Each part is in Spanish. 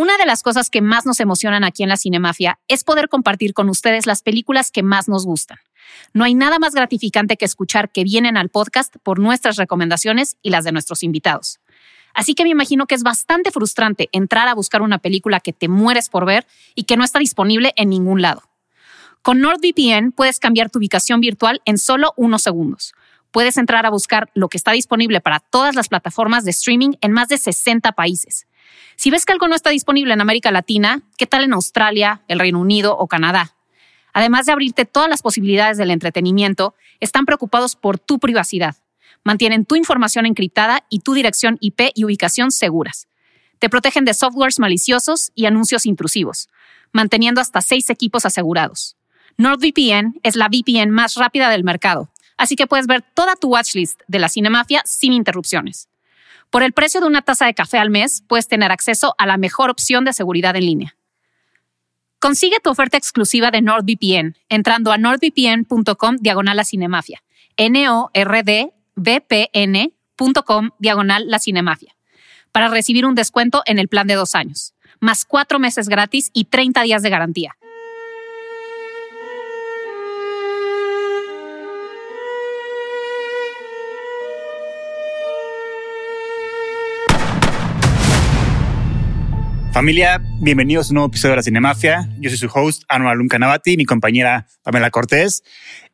Una de las cosas que más nos emocionan aquí en la Cinemafia es poder compartir con ustedes las películas que más nos gustan. No hay nada más gratificante que escuchar que vienen al podcast por nuestras recomendaciones y las de nuestros invitados. Así que me imagino que es bastante frustrante entrar a buscar una película que te mueres por ver y que no está disponible en ningún lado. Con NordVPN puedes cambiar tu ubicación virtual en solo unos segundos. Puedes entrar a buscar lo que está disponible para todas las plataformas de streaming en más de 60 países. Si ves que algo no está disponible en América Latina, ¿qué tal en Australia, el Reino Unido o Canadá? Además de abrirte todas las posibilidades del entretenimiento, están preocupados por tu privacidad. Mantienen tu información encriptada y tu dirección IP y ubicación seguras. Te protegen de softwares maliciosos y anuncios intrusivos, manteniendo hasta seis equipos asegurados. NordVPN es la VPN más rápida del mercado, así que puedes ver toda tu watchlist de la Cinemafia sin interrupciones. Por el precio de una taza de café al mes, puedes tener acceso a la mejor opción de seguridad en línea. Consigue tu oferta exclusiva de NordVPN entrando a nordvpn.com diagonal la cinemafia. N-O-R-D-V-P-N.com diagonal la cinemafia. Para recibir un descuento en el plan de dos años, más cuatro meses gratis y 30 días de garantía. Familia, bienvenidos a un nuevo episodio de la Cinemafia. Yo soy su host, Anual Luncanabati, mi compañera Pamela Cortés.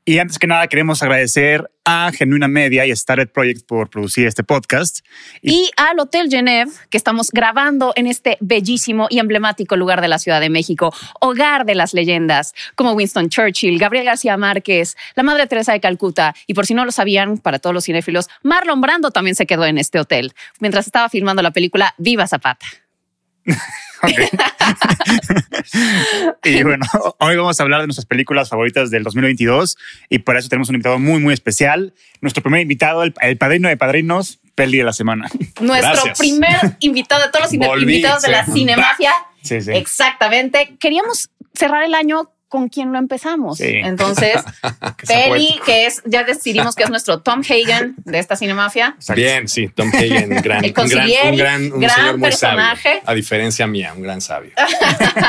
Y antes que nada, queremos agradecer a Genuina Media y a Started Project por producir este podcast. Y, al Hotel Genève, que estamos grabando en este bellísimo y emblemático lugar de la Ciudad de México, hogar de las leyendas, como Winston Churchill, Gabriel García Márquez, la Madre Teresa de Calcuta. Y por si no lo sabían, para todos los cinéfilos, Marlon Brando también se quedó en este hotel mientras estaba filmando la película Viva Zapata. y bueno, hoy vamos a hablar de nuestras películas favoritas del 2022 y por eso tenemos un invitado muy, muy especial. Nuestro primer invitado, el, padrino de padrinos, peli de la semana. Nuestro primer invitado de todos los invitados de la Cinemafia. Sí, sí. Exactamente. Queríamos cerrar el año con quien lo empezamos. Entonces, Penny, que es, ya decidimos que es nuestro Tom Hagen de esta cinemafia. Bien, sí, Tom Hagen, gran, un gran, un gran, un señor muy personaje. Sabio, a diferencia mía, un gran sabio.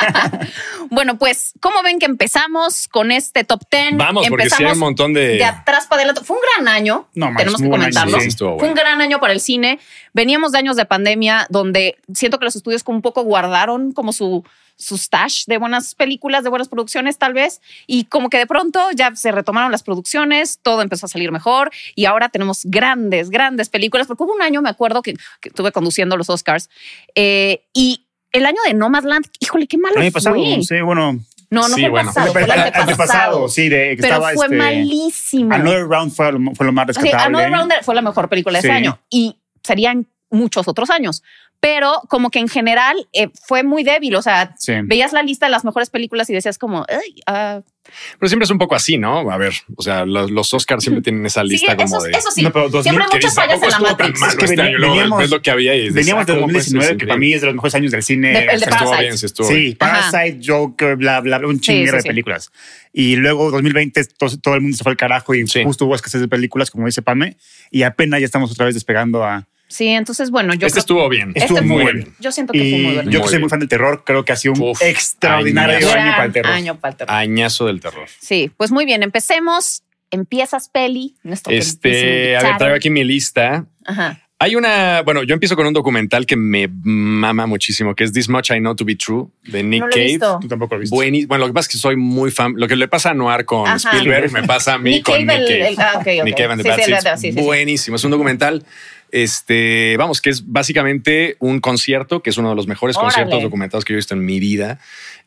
bueno, pues, ¿cómo ven que empezamos con este top 10? Vamos, porque sí hay un montón de... De atrás para adelante. Fue un gran año, no, tenemos que comentarlo. Fue un gran año para el cine. Veníamos de años de pandemia donde siento que los estudios como un poco guardaron como su su stash de buenas películas, de buenas producciones tal vez, y como que de pronto ya se retomaron las producciones, todo empezó a salir mejor y ahora tenemos grandes, grandes películas, porque hubo un año, me acuerdo, que, estuve conduciendo los Oscars eh, y el año de Nomadland, híjole, qué malo fue. Pasado, sí, bueno, no, no fue bueno. pasado, fue el antepasado. sí, de, que pero fue este, malísimo. Another Round fue lo, fue lo más rescatable. Another Round fue la mejor película de ese año y serían muchos otros años pero como que en general eh, fue muy débil. O sea, veías la lista de las mejores películas y decías como, uh". pero siempre es un poco así, ¿no? A ver, o sea, los, Oscars siempre tienen esa lista como de. Eso sí, siempre hay muchas fallas en la Matrix. Es que este año, veníamos, lo que había y veníamos de 2019, que para mí es de los mejores años del cine. el de Parasite. Estuvo sí, Parasite, Joker, bla, bla, bla, un chingo de películas. Y luego 2020 todo, el mundo se fue al carajo y justo hubo escasez de películas, como dice Pame, y apenas ya estamos otra vez despegando a Sí, entonces, bueno, yo. Este estuvo bien. Estuvo muy bien. Yo siento que fue muy bien. Yo que soy muy fan del terror, creo que ha sido un extraordinario año para el terror. Año para el terror. Añazo del terror. Sí, pues muy bien. Empecemos. Empiezas, Peli. este, a ver, traigo aquí mi lista. Ajá. Hay una, bueno, yo empiezo con un documental que me mama muchísimo, que es This Much I Know to Be True, de Nick no Cave. Tú tampoco lo viste. Bueno, lo que pasa es que soy muy fan. Lo que le pasa a Noir con Spielberg me pasa a mí Nick con Nick Cave. ah, okay, Nick Cave and the sí, Buenísimo. Es un documental este, vamos, que es básicamente un concierto, que es uno de los mejores conciertos documentados que yo he visto en mi vida.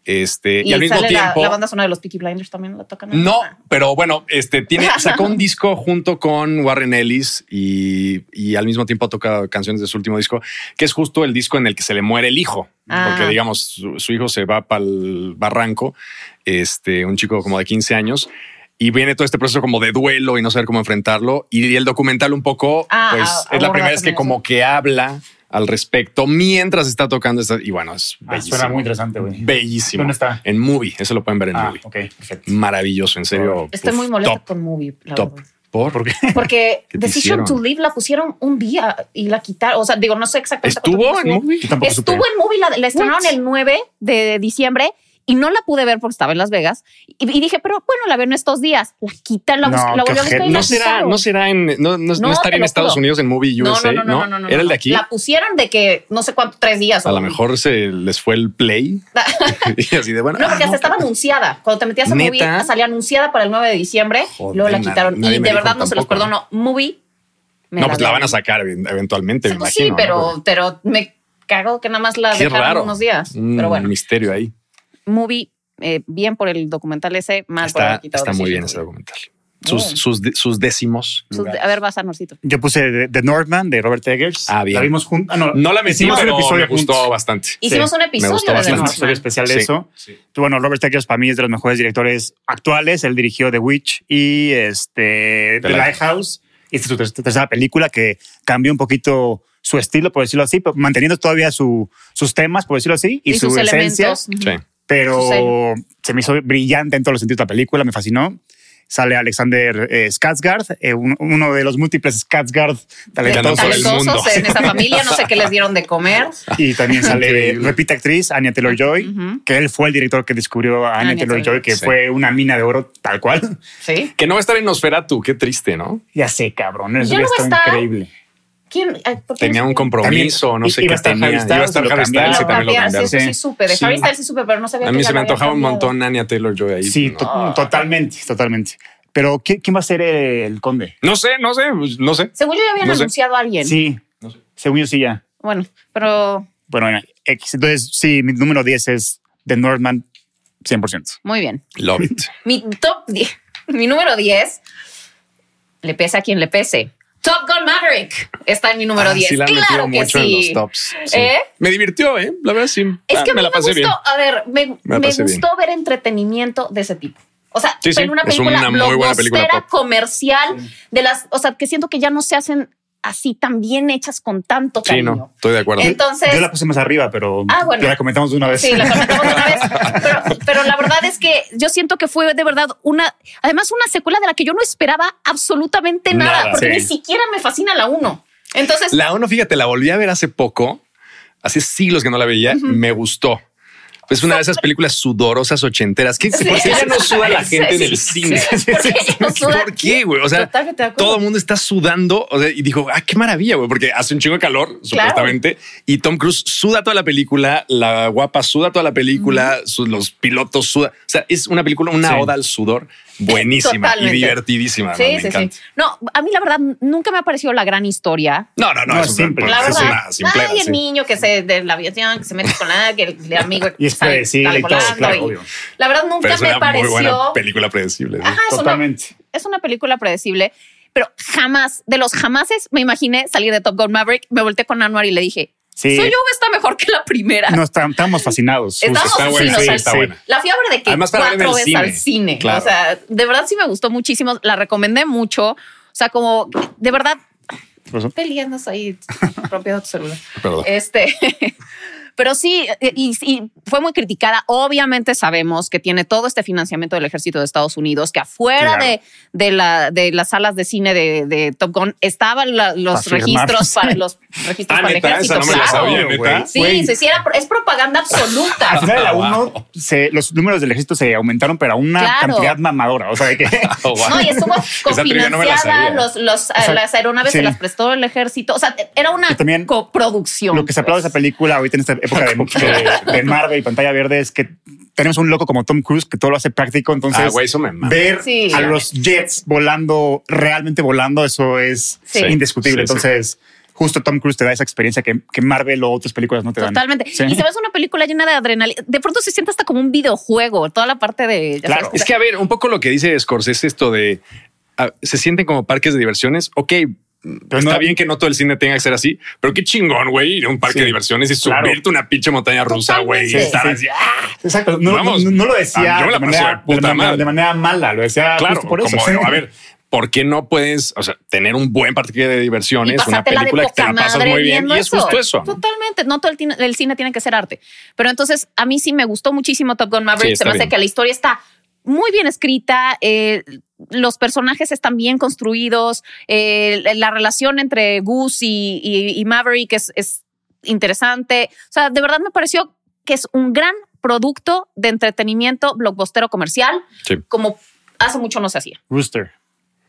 Este, y, al mismo tiempo. La, banda sonora de los Peaky Blinders también la tocan. No, pero bueno, este tiene, sacó un disco junto con Warren Ellis y, y, al mismo tiempo toca canciones de su último disco, que es justo el disco en el que se le muere el hijo. Ah. Porque digamos, su, su, hijo se va para el barranco, este, un chico como de 15 años y viene todo este proceso como de duelo y no saber cómo enfrentarlo. Y el documental un poco, ah, pues ah, es la primera vez que como que habla al respecto mientras está tocando esta. Y bueno, es ah, bellísimo. Suena muy interesante, güey. Bellísimo. ¿Dónde está? En Movie. Eso lo pueden ver en Movie. Ok, perfecto. Maravilloso, en serio. Estoy muy molesto con Movie. top. ¿Por? ¿Por qué? Porque ¿Qué Decision hicieron? to Live la pusieron un día y la quitaron. O sea, digo, no sé exactamente. ¿Estuvo en movie? Estuvo supe. en movie, la, la estrenaron What? el 9 de diciembre y no la pude ver porque estaba en Las Vegas. Y, y dije, pero bueno, la veo en estos días. La quitan, la, No, bus- la volví a buscar No será, no será en, no, no, no No, estaría en Estados. Unidos en Movie No, USA, no, no, no, no, no, ¿Era el de aquí? La pusieron de que no sé cuánto, tres días. A lo mejor se les fue el play y así de bueno. No, porque ah, hasta estaba anunciada. Cuando te metías a ¿Neta? movie, salía anunciada para el 9 de diciembre. Joder, luego la quitaron. nadie Y de verdad no se los perdono. Movie. me No, pues la van a sacar event- eventualmente, me Pues imagino. sí, pero, ¿no? pero me cago que nada más la Qué dejaron raro. unos días. Un Pero bueno, misterio ahí. Movie, eh, bien por el documental ese, mal por haber Está, quitado está muy bien ese documental. Sus, Bien. sus, sus décimos. Sus-. A ver, vas a Norcito. Yo puse The, Northman de Robert Eggers. Ah, bien. La vimos juntos. Ah, no, No la metí, hicimos pero un episodio me gustó juntos. bastante. Hicimos un episodio gustó de The Hicimos un bastante. episodio especial de Sí. eso. Pero bueno, Robert Eggers para mí es de los mejores directores actuales. Él dirigió The Witch y este, The, The Lighthouse. Y esta es su ter- tercera película que cambió un poquito su estilo, por decirlo así, pero manteniendo todavía su, sus temas, por decirlo así, y, Y su sus esencia. elementos. Ujú. Sí. Pero se me hizo brillante en todos los sentidos la película, me fascinó. Sale Alexander eh, Skarsgård, eh, un- uno de los múltiples Skarsgård talentosos. el mundo. Talentosos en esa familia, no sé qué les dieron de comer. Y también sale, repite actriz, Anya Taylor-Joy, que él fue el director que descubrió a Anya Anya Taylor-Joy, Taylor. que Sí. fue una mina de oro tal cual. Sí. Que no va a estar en Nosferatu, qué triste, ¿no? Ya sé, cabrón, eso Ya no va a estado estar. increíble. ¿Quién? Ay, ¿por qué Tenía un compromiso, no sé qué tenía. Harry Iba a Styles, estar lo Harry. Styles y también lo cambiaron. Sí, sí, Sí. supe. De Sí. Harry Styles sí supe, pero no sabía A mí se me antojaba un montón Anya Taylor Joy ahí. Sí, No. to- totalmente, totalmente. Pero ¿quién, quién va a ser el conde? No sé, no sé, pues, no sé. Según yo ya habían No sé. anunciado a alguien. Sí, No sé. según yo sí ya. Bueno, pero Bueno, X. Entonces, sí, mi número 10 es The Northman 100%. muy bien. Love it. Mi top 10, mi número 10, le pese a quien le pese. Top Gun Maverick está en mi número Ah, 10. Sí, la claro que mucho sí. en los tops. Sí. ¿Eh? Me divirtió, ¿eh? La verdad sí. Es Ah, que a mí me la pasé gustó, bien. a ver, me, Me me gustó ver entretenimiento de ese tipo. O sea, Sí, en una es película una muy buena película comercial, de las, o sea, que siento que ya no se hacen así tan bien hechas con tanto Sí, cariño. no, estoy de acuerdo. Entonces, Yo la puse más arriba, pero Ah, bueno. la comentamos de una vez. Sí, la comentamos una vez. Pero, pero la verdad es que yo siento que fue de verdad una, además una secuela de la que yo no esperaba absolutamente nada, Nada, porque sí. ni siquiera me fascina la uno. Entonces, La uno, fíjate, la volví a ver hace poco, hace siglos que no la veía, me gustó. Es una de esas películas sudorosas ochenteras. ¿Qué, Sí. ¿Por qué ya no suda la gente sí, en el sí. cine? ¿Por qué ya no suda? ¿Por qué, güey? O sea, todo el mundo está sudando. O sea, y dijo, ah, qué maravilla, güey, porque hace un chingo de calor, supuestamente. Y Tom Cruise suda toda la película, la guapa suda toda la película, los pilotos sudan. O sea, es una película, una Sí. oda al sudor buenísima Totalmente. y divertidísima. sí, ¿no? Me sí, sí. No, a mí la verdad nunca me ha parecido la gran historia. No, no, no, No, es es una- simple. La es verdad, una simplera, ay, el sí. niño que se de la aviación, que se mete con la que el, el amigo Y es predecible y todo, claro, y- obvio. La verdad Pero nunca es me una muy buena pareció. película predecible. sí. Ajá, es una, Totalmente. es una película predecible, pero jamás, de los jamases, me imaginé salir de Top Gun Maverick, me volteé con Anwar y le dije, Sí. soy yo o está mejor que la primera. No, está- estamos fascinados. Estamos Está sí, buena, sí, está buena. La ver de que Además, cuatro veces al cine. Claro. O sea, de verdad sí me gustó muchísimo. La recomendé mucho. O sea, como de verdad, peleando ahí, rompiendo tu celular. Perdón. Este, pero sí, eh, y, y fue muy criticada. Obviamente sabemos que tiene todo este financiamiento del ejército de Estados Unidos, que afuera Claro. de, de, la, de las salas de cine de, de Top Gun estaban la- los Para firmar. registros para los registros Ah, para el ejército. esa no me la claro. sabía. Sí, Güey. sí, sí, era- es propaganda absoluta. Al final de la Wow. 1, los números del ejército se aumentaron, pero a una Claro. cantidad mamadora. O sea, de que Oh, wow. No, y estuvo no cofinanciada, sabía. los, los, sea, las aeronaves sí. se las prestó el ejército. O sea, era una coproducción. lo que se aplaude de pues. esa película ahorita en esta época de, de, de Marvel y pantalla verde es que tenemos un loco como Tom Cruise que todo lo hace práctico. Entonces, Ah, güey, eso me mama. ver Sí. a los jets volando, realmente volando, eso es Sí. indiscutible. Sí, sí. Entonces, justo Tom Cruise te da esa experiencia que, que Marvel o otras películas no te dan. Totalmente. Sí. Y se ves una película llena de adrenalina. De pronto se siente hasta como un videojuego, toda la parte de. Claro. sabes, Es que, a ver, un poco lo que dice Scorsese, esto de ah, se sienten como parques de diversiones. Ok, está no- bien que no todo el cine tenga que ser así, pero qué chingón, güey, ir a un parque Sí. de diversiones y Claro. subirte una pinche montaña rusa, güey. estar Sí, así. ¡ah! Exacto. No, Vamos. no, no lo decía Ah, yo me la de, paso de manera, puta de manera- madre. de manera mala, lo decía Claro, justo por eso. como, sí. a ver, ¿por qué no puedes, o sea, tener un buen parque de diversiones, una película que te la pasas muy bien? Y es justo eso. Totalmente. No todo el, cine tiene que ser arte. Pero entonces a mí sí me gustó muchísimo Top Gun Maverick. Sí, se me está hace bien. que la historia está muy bien escrita. eh, los personajes están bien construidos. eh, la relación entre Goose y, y- y Maverick es, es interesante. O sea, de verdad me pareció que es un gran producto de entretenimiento blockbustero comercial, Sí. como hace mucho no se hacía. Rooster.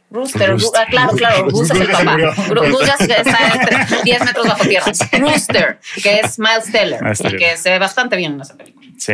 Rooster, Rooster. ah, claro, claro, Goose es el papá. Goose ya está entre 10 metros bajo tierra. Rooster, que es Miles Teller, que se ve bastante bien en esa película. Sí.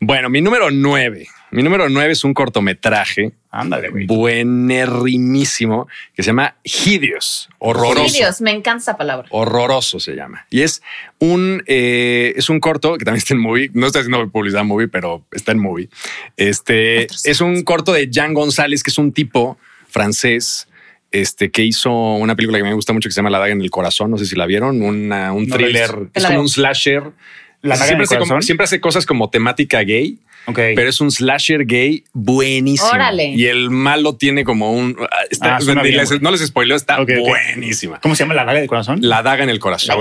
Bueno, mi número nueve. Mi número nueve es un cortometraje Ándale, güey. buenerrimísimo que se llama Hideous, horroroso. Dios, me encanta esa palabra. Horroroso se llama. Y es un, eh, es un corto que también está en movie. No está haciendo publicidad en movie, pero está en movie. Este es un corto de Jan González, que es un tipo francés. Este que hizo una película que me gusta mucho que se llama La Daga en el Corazón. No sé si la vieron. Una- un No thriller. Es como un slasher. La Daga en siempre, el hace siempre hace cosas como temática gay, Ok. pero es un slasher gay buenísimo. Órale. Y el malo tiene como un. está- Ah, suena bien, les- güey. no les spoileo, está buenísima. ¿Cómo se llama la daga del corazón? La daga en el corazón.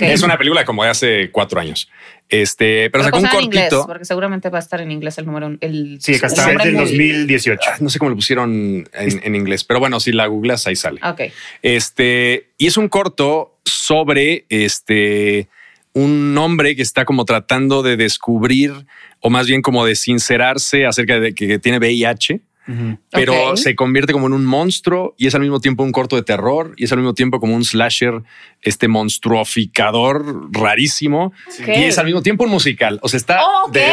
Es una película como de hace cuatro años. Este, pero, Pero sacó un pónsela en inglés, cortito. porque seguramente va a estar en inglés el número. El, Sí, acá el está. Del muy- 2018. Ah, No sé cómo lo pusieron en, en inglés, pero bueno, si la googleas ahí sale. Ok. Este, y es un corto sobre este un hombre que está como tratando de descubrir, o más bien como de sincerarse acerca de que tiene VIH. Pero Ok. se convierte como en un monstruo y es al mismo tiempo un corto de terror y es al mismo tiempo como un slasher, este monstruoficador rarísimo Ok. y es al mismo tiempo un musical. O sea, está Ok. de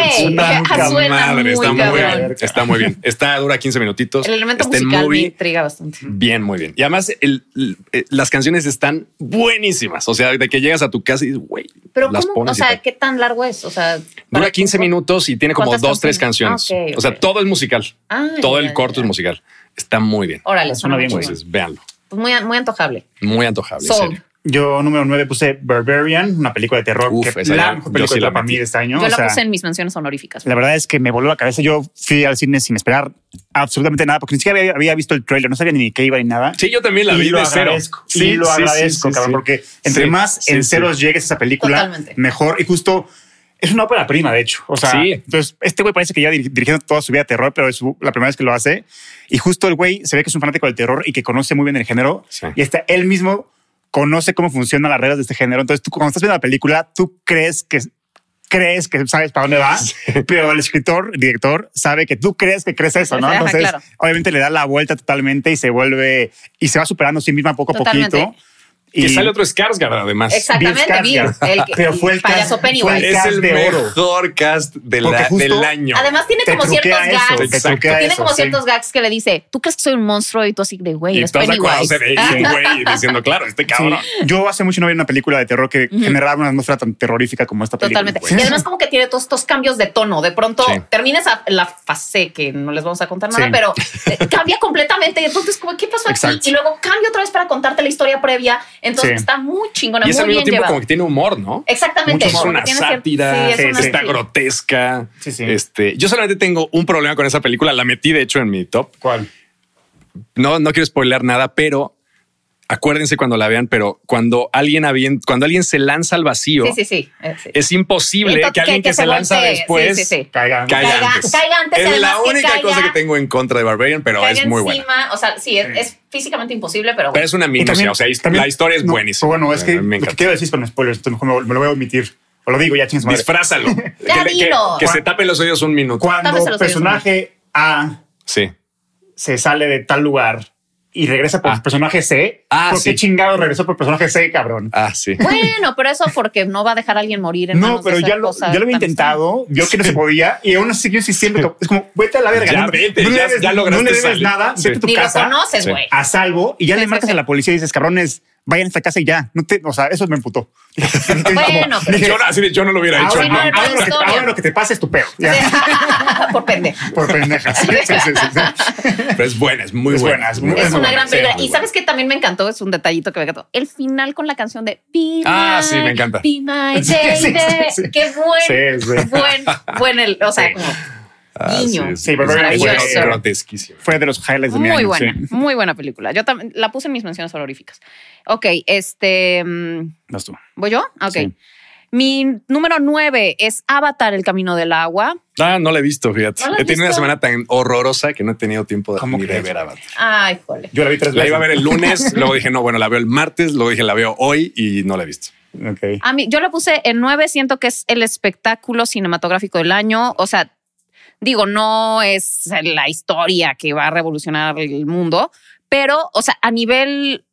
suena madre, muy está muy bien, está muy bien. Está dura 15 minutitos. El elemento está musical me movie. intriga bastante. Bien, muy bien. Y además el- el- eh, las canciones están buenísimas. O sea, de que llegas a tu casa y dices, güey, Pero las ¿cómo? pones O sea. ¿qué tan largo es? O sea, Dura ¿para 15 qué- minutos y tiene como dos, ¿Cuántas tres canciones? canciones. Ah, O sea, todo es musical. Ah, todo el ya, corto ya. es musical. Está muy bien. Órale, Suena bien. Entonces, véanlo. Pues muy, muy antojable. Muy antojable. en serio. Yo, número 9, puse Barbarian, una película de terror. Uf, que esa la mejor yo película sí la para metí. mí de este año. Yo o la sea, puse en mis menciones honoríficas. La verdad es que me voló la cabeza. Yo fui al cine sin esperar absolutamente nada, porque ni siquiera había, había visto el trailer, no sabía ni qué iba ni nada. Sí, yo también la y vi lo de cero. y lo agradezco, cabrón, porque entre Sí, más sí, en sí. ceros llegues a esa película, Totalmente. mejor. Y justo es una ópera prima, de hecho. O sea, Sí. entonces este güey parece que ya dir- dirigiendo toda su vida terror, pero es la primera vez que lo hace. Y justo el güey se ve que es un fanático del terror y que conoce muy bien el género. Sí. Y hasta él mismo conoce cómo funcionan las reglas de este género. Entonces, tú cuando estás viendo la película, tú crees que crees que sabes para dónde va, pero el escritor, el director, sabe que tú crees que crees eso, ¿no? Entonces, claro. obviamente le da la vuelta totalmente y se vuelve y se va superando a sí misma poco a Totalmente. Que Y sale otro Skarsgård, además. Exactamente, Bill el, que- Pero fue el payaso Pennywise. fue el Es el de oro. mejor cast de la- del año. Además tiene como ciertos eso, gags. Tiene eso, como sí. ciertos gags que le dice, ¿tú crees que soy un monstruo? Y tú así de, güey, y es Pennywise. de ella, güey, diciendo, claro, este Sí, cabrón. yo hace mucho no vi una película de terror que generaba una atmósfera tan terrorífica como esta película. Totalmente. Y además como que tiene todos estos cambios de tono. De pronto Sí. termina esa, la fase que no les vamos a contar nada, Sí. pero eh, cambia completamente. Y entonces como, ¿qué pasó aquí? Y luego cambia otra vez para contarte la historia previa. Entonces Sí. está muy chingona, Y es muy al mismo bien tiempo como que tiene humor, ¿no? Exactamente. Es Mucho como una sátira, sí, es una- está grotesca. Sí, sí. Este, yo solamente tengo un problema con esa película. La metí, de hecho, en mi top. ¿Cuál? No, no quiero spoiler nada, pero acuérdense cuando la vean, pero cuando alguien, avien- cuando alguien se lanza al vacío, Sí, sí, sí. eh, sí. es imposible Entonces, que alguien que, se, lanza voltee. después Sí, sí, sí. Caigan. caiga Caiga- antes. caiga antes es la que única caiga- cosa que tengo en contra de Barbarian, pero Caiga es muy buena. encima, O sea, sí, es, es físicamente imposible, pero Pero bueno. es una minucia, o sea, también- la historia es no, buenísima. pero bueno, es que me lo que quiero decir con spoilers, entonces mejor me, me lo voy a omitir. O lo digo ya, chingas madre. Disfrázalo. Ya que, que- dilo. que se tape los oídos un minuto. Cuando personaje A Sí. se sale de tal lugar y regresa por Ah. personaje C, Ah, ¿por sí. qué chingado regresó por personaje C, cabrón? Ah, sí. Bueno, pero eso porque no va a dejar a alguien morir en No, pero ya lo, ya lo había tan intentado, vio que no se podía y aún así siguió insistiendo. que- Es como, vete a la verga. Ya no, vete, no le ya- debes- ya No le debes salir. nada, Sí. vete a tu Ni lo conoces, Sí. güey. a salvo y ya Sí, le sí, marcas sí. a la policía y dices, cabrones, vayan a esta casa y ya. No te, o sea, eso me emputó. Bueno, Yo, no- así de, yo no lo hubiera hecho. no, no, ahora lo que, historia. ahora lo que te pase es tu peor. Ya, Por pendejo. por pendejas. Sí, sí, sí, sí. Pero es buena, es muy Es buena. buena, es muy- Es muy una buena, gran película. y sabes que también me encantó, es un detallito que me encantó. El final con la canción de Be Ah, My- sí, me encanta. Be My Sí, sí, Baby. sí, sí. Qué buen, Sí, sí. buen, buen, el, o sea, Sí. como Ah, guiño. sí, pero grotesquísimo. Fue de los highlights de mi Muy año, buena, sí. muy buena película. Yo también la puse en mis menciones honoríficas. Ok, este. mm, Vas tú. ¿Voy yo? Ok. Sí. Mi número nueve es Avatar, el camino del agua. Ah, no la he visto, fíjate. ¿No he tenido una semana tan horrorosa que no he tenido tiempo de, ¿Cómo ni de ver Avatar. Ay, jole. Yo la vi tres La iba a ver el lunes, luego dije, no, bueno, la veo el martes, luego dije, la veo hoy y no la he visto. Ok. A mí, yo la puse en nueve, siento que es el espectáculo cinematográfico del año. O sea, digo, no es la historia que va a revolucionar el mundo, pero, o sea, a nivel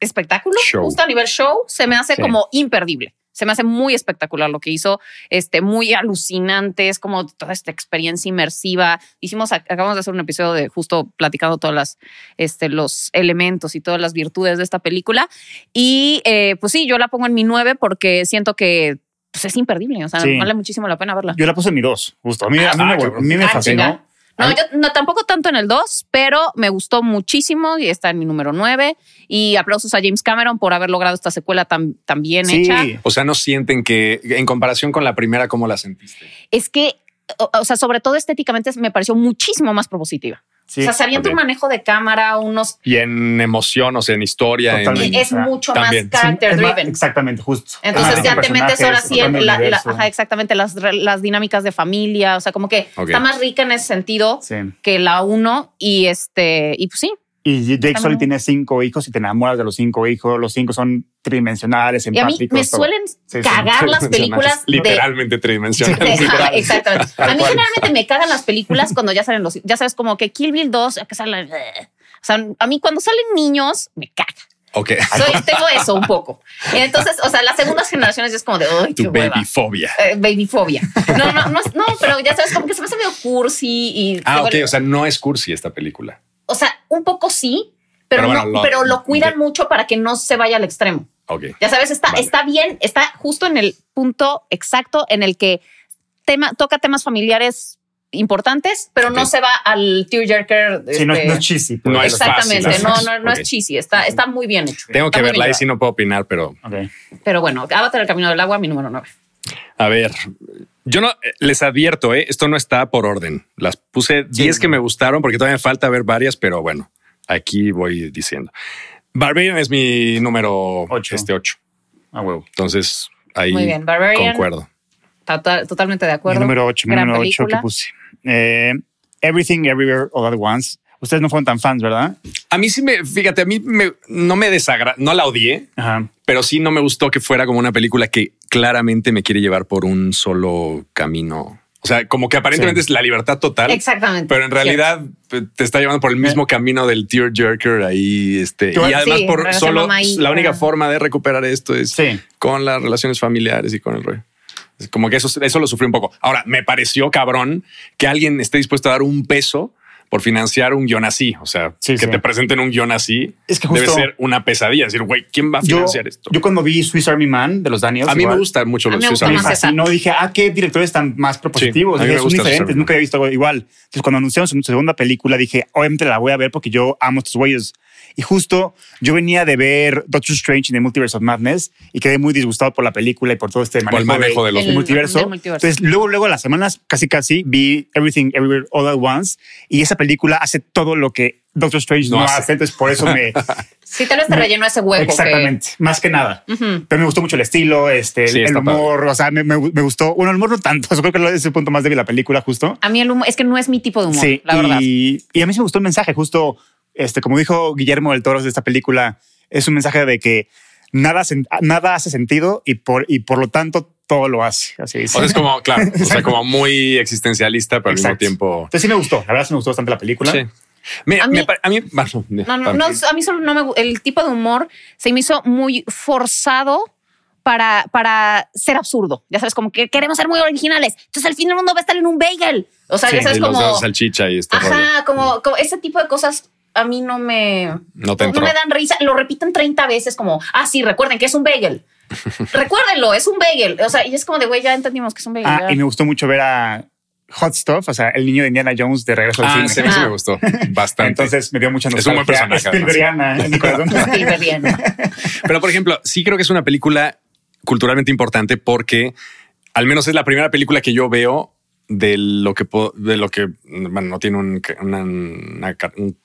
espectáculo, Show. justo a nivel show, se me hace Sí. como imperdible. Se me hace muy espectacular lo que hizo, este, muy alucinante, es como toda esta experiencia inmersiva. Hicimos, acabamos de hacer un episodio de justo platicando todas las, este, los elementos y todas las virtudes de esta película. Y eh, pues sí, yo la pongo en mi nueve porque siento que pues, es imperdible. O sea, Sí. vale muchísimo la pena verla. Yo la puse en mi dos, justo. A mí, a mí, Ah, me, cabrón. a mí me Ah, fascinó. No, yo no, tampoco tanto en el 2, pero me gustó muchísimo y está en mi número 9. Y aplausos a James Cameron por haber logrado esta secuela tan, tan bien Sí, hecha. O sea, no sienten que, en comparación con la primera, ¿cómo la sentiste? Es que, o, o sea, sobre todo estéticamente me pareció muchísimo más propositiva. Sí. o sea, se avienta ok. un manejo de cámara, unos... Y en emoción, o sea, en historia. en-. Es mucho también. más character driven. exactamente, justo. Entonces Ah, ya te metes ahora sí en la, ajá, exactamente las, re- las dinámicas de familia. O sea, como que está más rica en ese sentido Sí. que la uno. Y este, y pues sí, Y Jake Sully tiene cinco hijos y te enamoras de los cinco hijos. Los cinco son tridimensionales, y a mí empáticos. me todo. suelen sí. cagar las películas de, Literalmente de- tridimensionales. ajá, exactamente. A mí generalmente me cagan las películas cuando ya salen los, ya sabes, como que Kill Bill 2, que salen, o sea, a mí cuando salen niños me caga. ok. Soy, tengo eso un poco. Y entonces, o sea, las segundas generaciones es como de, ay, Tu baby fobia. Eh, babyfobia. No, no, no, no, pero ya sabes, como que se me hace medio cursi y. Ah, ok. O sea, no es cursi esta película. O sea, un poco sí, pero, Pero no, bueno, lo- pero lo cuidan mucho para que no se vaya al extremo. Ok. Ya sabes, está, Vale. está bien, está justo en el punto exacto en el que tema, toca temas familiares importantes, pero no se va al tearjerker. Sí, no, este, no es cheesy. pues. No es Exactamente, fácil. no, no, no es cheesy, está, está muy bien hecho. Tengo que Está verla y si no puedo opinar, pero. Pero bueno, Avatar el camino del agua, mi número 9. A ver, yo no les advierto, ¿eh? esto no está por orden. Las puse 10 que me gustaron porque todavía me falta ver varias, pero bueno, aquí voy diciendo. Barbarian es mi número Ocho. este 8. A huevo. Entonces ahí Muy bien, Barbarian. concuerdo. Total- totalmente de Mi acuerdo. número 8, mi número 8 que puse. Eh, Everything Everywhere All at Once. Ustedes no fueron tan fans, ¿verdad? A mí sí me, fíjate, a mí me- no me desagrada, no la odié, Ajá. pero sí no me gustó que fuera como una película que claramente me quiere llevar por un solo camino. O sea, como que aparentemente Sí. es la libertad total. Exactamente. Pero en realidad eh, te está llevando por el mismo camino del tear jerker ahí. Este, y además Sí, por solo la única forma de recuperar esto es Sí. con las relaciones familiares y con el rollo. Es Como que eso, eso lo sufrí un poco. Ahora, me pareció cabrón que alguien esté dispuesto a dar un peso por financiar un guion así. O sea, Sí, que sí. te presenten un guion así Es que debe justo- ser una pesadilla. Es decir, güey, ¿quién va a Yo, financiar esto? yo cuando vi Swiss Army Man de los Daniels. a mí igual, me gustan mucho los Me más Man. esa. fascinó. Dije, ah, qué directores tan más propositivos. Sí, a mí Dije, me son Swiss diferentes. Army Nunca había visto algo igual. Entonces, cuando anunciaron su segunda película, dije, obviamente la voy a ver porque yo amo estos güeyes. Y justo yo venía de ver Doctor Strange en the Multiverse of Madness y quedé muy disgustado por la película y por todo este manejo, el manejo de los del El- multiverso. del multiverso. Entonces, luego, luego, a las semanas, casi, casi, vi Everything Everywhere All at Once y esa película hace todo lo que Doctor Strange No no, hace. hace. Entonces, por eso me. Sí, tal vez te rellenó ese hueco. que- Exactamente, más que nada. Pero me gustó mucho el estilo, este, Sí, el humor, o sea, me, me- me gustó. Bueno, el humor no tanto, eso creo que es el punto más débil de la película, justo. A mí el humor, es que no es mi tipo de humor, sí, la y, verdad. y a mí sí me gustó el mensaje, justo, este, como dijo Guillermo del Toro de esta película, es un mensaje de que nada, nada hace sentido y por, y por lo tanto todo lo hace. Así O sea, es como, claro, o sea, como muy existencialista, pero al mismo tiempo. Entonces sí me gustó, la verdad sí me gustó bastante la película. Sí. Me- A me mí- pa- a mí, bueno, No, no, no, a mí solo no me el tipo de humor se me hizo muy forzado para, para ser absurdo. Ya sabes, como que queremos ser muy originales. Entonces al fin el mundo va a estar en un bagel. O sea, Sí, ya sabes, como. salchicha y este rollo. Ajá, como, como ese tipo de cosas a mí no me, No te no me dan risa. Lo repiten 30 veces como, ah, sí, recuerden que es un bagel. Recuérdenlo, es un bagel. O sea, y es como de, güey, ya entendimos que es un bagel. Ah, ya. y me gustó mucho ver a Hot Stuff, o sea, el niño de Indiana Jones de regreso al Ah, cine. sí, Ah. me gustó bastante. Entonces me dio mucha Es un nostalgia. buen personaje. Spielbergiana en mi corazón. Pero, por ejemplo, sí creo que es una película culturalmente importante porque al menos es la primera película que yo veo de lo que de lo que bueno, no tiene un, una, una un-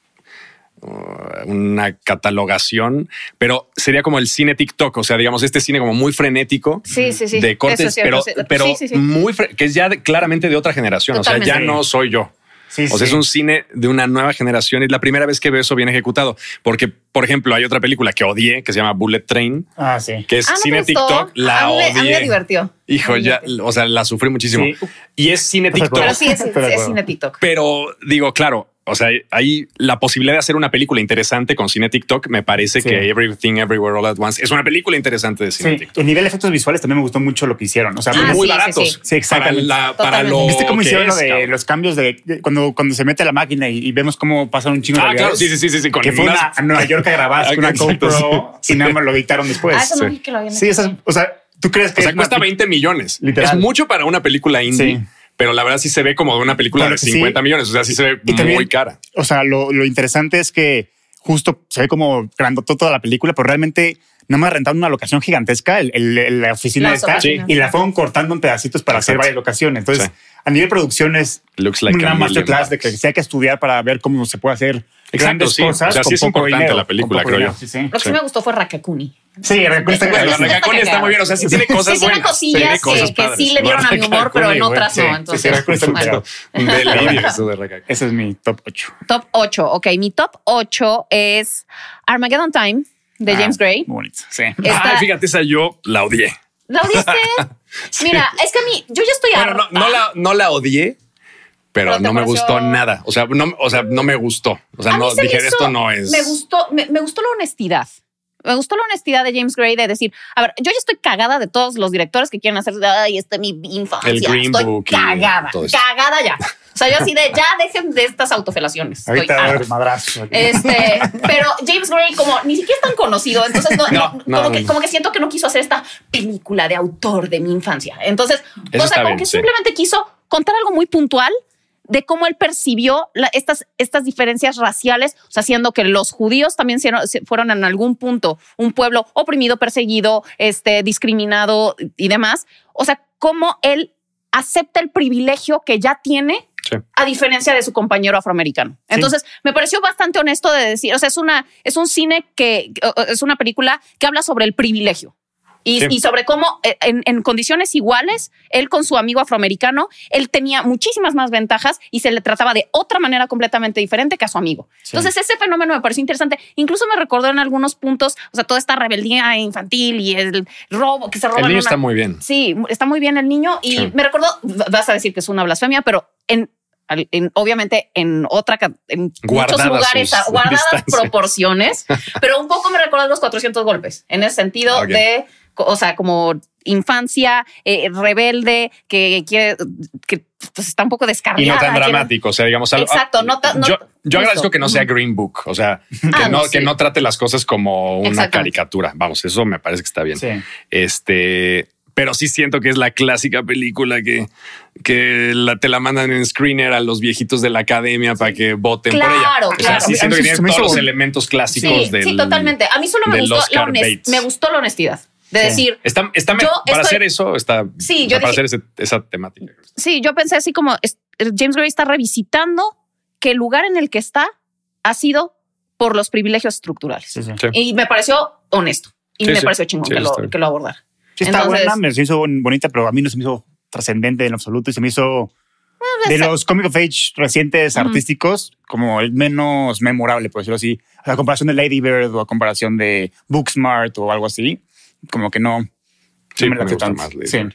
una catalogación, pero sería como el cine TikTok, o sea, digamos, este cine como muy frenético Sí, sí, sí. de cortes, es cierto, pero, sí. pero Sí, sí, sí. muy que es ya de- claramente de otra generación. O sea, ya Totalmente. no soy yo. Sí, O sea, sí. es un cine de una nueva generación y es la primera vez que veo eso bien ejecutado. Porque, por ejemplo, hay otra película que odié que se llama Bullet Train, Ah, sí. que es Ah, ¿no te cine? TikTok. La a mí, me- a mí me odié. divirtió. Hijo, ya, o sea, la sufrí muchísimo. Sí. Y es cine TikTok. Pero sí, es, cine TikTok. Pero digo, claro, o sea, hay la posibilidad de hacer una película interesante con cine TikTok. Me parece Sí. que Everything Everywhere All at Once es una película interesante de cine Sí, TikTok. el nivel de efectos visuales también me gustó mucho lo que hicieron. O sea, Ah, muy sí, baratos. sí. Sí, exactamente. Para, la- para lo ¿Viste cómo que hicieron lo es, de cabrón. los cambios de de cuando, cuando se mete a la máquina y, y vemos cómo pasan un chingo de Ah, claro, realidades? sí, sí, sí, sí, sí, con que fue unas- una, a Nueva York a grabar con una Exacto, GoPro sí. y nada más lo editaron después. Ah, eso no que lo habían Sí, esas- o sea, ¿tú crees que O sea, es una cuesta pi- 20 millones. Literal. Es mucho para una película indie, Sí. Pero la verdad sí se ve como de una película de que sí. 50 millones. O sea, sí se ve Y también- muy cara. O sea, lo, lo interesante es que justo se ve como grandotó toda la película, pero realmente nada más rentaron una locación gigantesca, el, el- el- la oficina Las oficinas. y la fueron cortando en pedacitos para hacer Exacto. varias locaciones. Entonces, Sí. a nivel de producción es Looks like una masterclass de que se hay que estudiar para ver cómo se puede hacer Exacto, grandes sí. cosas. O sea, sí es poco importante dinero, la película, creo yo. Sí, sí. Lo que sí me gustó fue Rakakuni. Sí, Rakakuni está muy bien. O sea, sí tiene cosas Sí, tiene buenas. cosillas Tiene que, sí le dieron a mi humor, pero en otras no. sí, Entonces, sí, Rakakuni está muy bueno. Un delirio eso de Rakakuni. ese es mi top 8. Top 8. Ok, mi top 8 es Armageddon Time de James Gray. Muy. Sí. Ay, fíjate, esa yo la odié. ¿La odiaste? Mira, es que a mí, yo ya estoy Bueno, no, la, no la odié, pero, no me pareció- gustó nada. O sea, no, o sea, no me gustó. O sea, A no se dije, hizo- esto no es. Me gustó, me, me gustó la honestidad. Me gustó la honestidad de James Gray de decir, a ver, yo ya estoy cagada de todos los directores que quieren hacer, ay, esta es mi infancia. El Green estoy Book cagada, cagada ya. O sea, yo así de, ya dejen de estas autofelaciones. Estoy Ahorita haber madrazo. Este, pero James Gray como ni siquiera es tan conocido, entonces no, No, no, no, como, no. que, como que siento que no quiso hacer esta película de autor de mi infancia. Entonces, Eso o sea, como bien, que sí. simplemente quiso contar algo muy puntual de cómo él percibió la- estas, estas diferencias raciales, o sea, haciendo que los judíos también fueron en algún punto un pueblo oprimido, perseguido, este, discriminado y demás. O sea, cómo él acepta el privilegio que ya tiene Sí. a diferencia de su compañero afroamericano. Entonces, me pareció bastante honesto de decir, o sea, es una es un cine que es una película que habla sobre el privilegio. Y, Sí. y sobre cómo eh, en, en condiciones iguales, él con su amigo afroamericano, él tenía muchísimas más ventajas y se le trataba de otra manera completamente diferente que a su amigo. Entonces ese fenómeno me pareció interesante. Incluso me recordó en algunos puntos, o sea, toda esta rebeldía infantil y el robo que se roban. El niño una- está muy bien. Sí, está muy bien el niño y Sí. me recordó, vas a decir que es una blasfemia, pero en, al- en- obviamente en otra, en muchos lugares, sus guardadas distancias. proporciones, pero un poco me recordó los 400 golpes, en ese sentido de, o sea, como infancia eh, rebelde que quiere, que pues, está un poco Y descarriada. no tan quiere- dramático. O sea, digamos algo. Exacto, no tan- no- yo, yo agradezco que no sea Green Book. O sea, que, Ah, no, que no trate las cosas como una caricatura. Vamos, eso me parece que está bien. Sí. Este, pero sí siento que es la clásica película que, que la, te la mandan en screener a los viejitos de la academia para que voten por ella. Claro, O sea, claro. sí siento que tiene todos hizo- los elementos clásicos Sí, del. sí, totalmente. A mí solo me gustó, la honest- me gustó la honestidad de Sí. decir, Está, está Yo para estoy- hacer eso, está Sí, yo para dije- hacer ese- esa temática. Sí, yo pensé así como es- James Gray está revisitando que el lugar en el que está ha sido por los privilegios estructurales. Sí, sí. Sí. Y me pareció honesto. Y Sí, me sí. pareció chingón Sí, que, lo, que lo abordara. Sí, está Entonces- buena, me se hizo bonita, pero a mí no se me hizo trascendente en absoluto y se me hizo de los comic of age recientes artísticos como el menos memorable, por decirlo así. A comparación de Lady Bird o a comparación de Booksmart o algo así, como que no. Sí, no me, late gusta tanto. más. Lady Sí. Bird.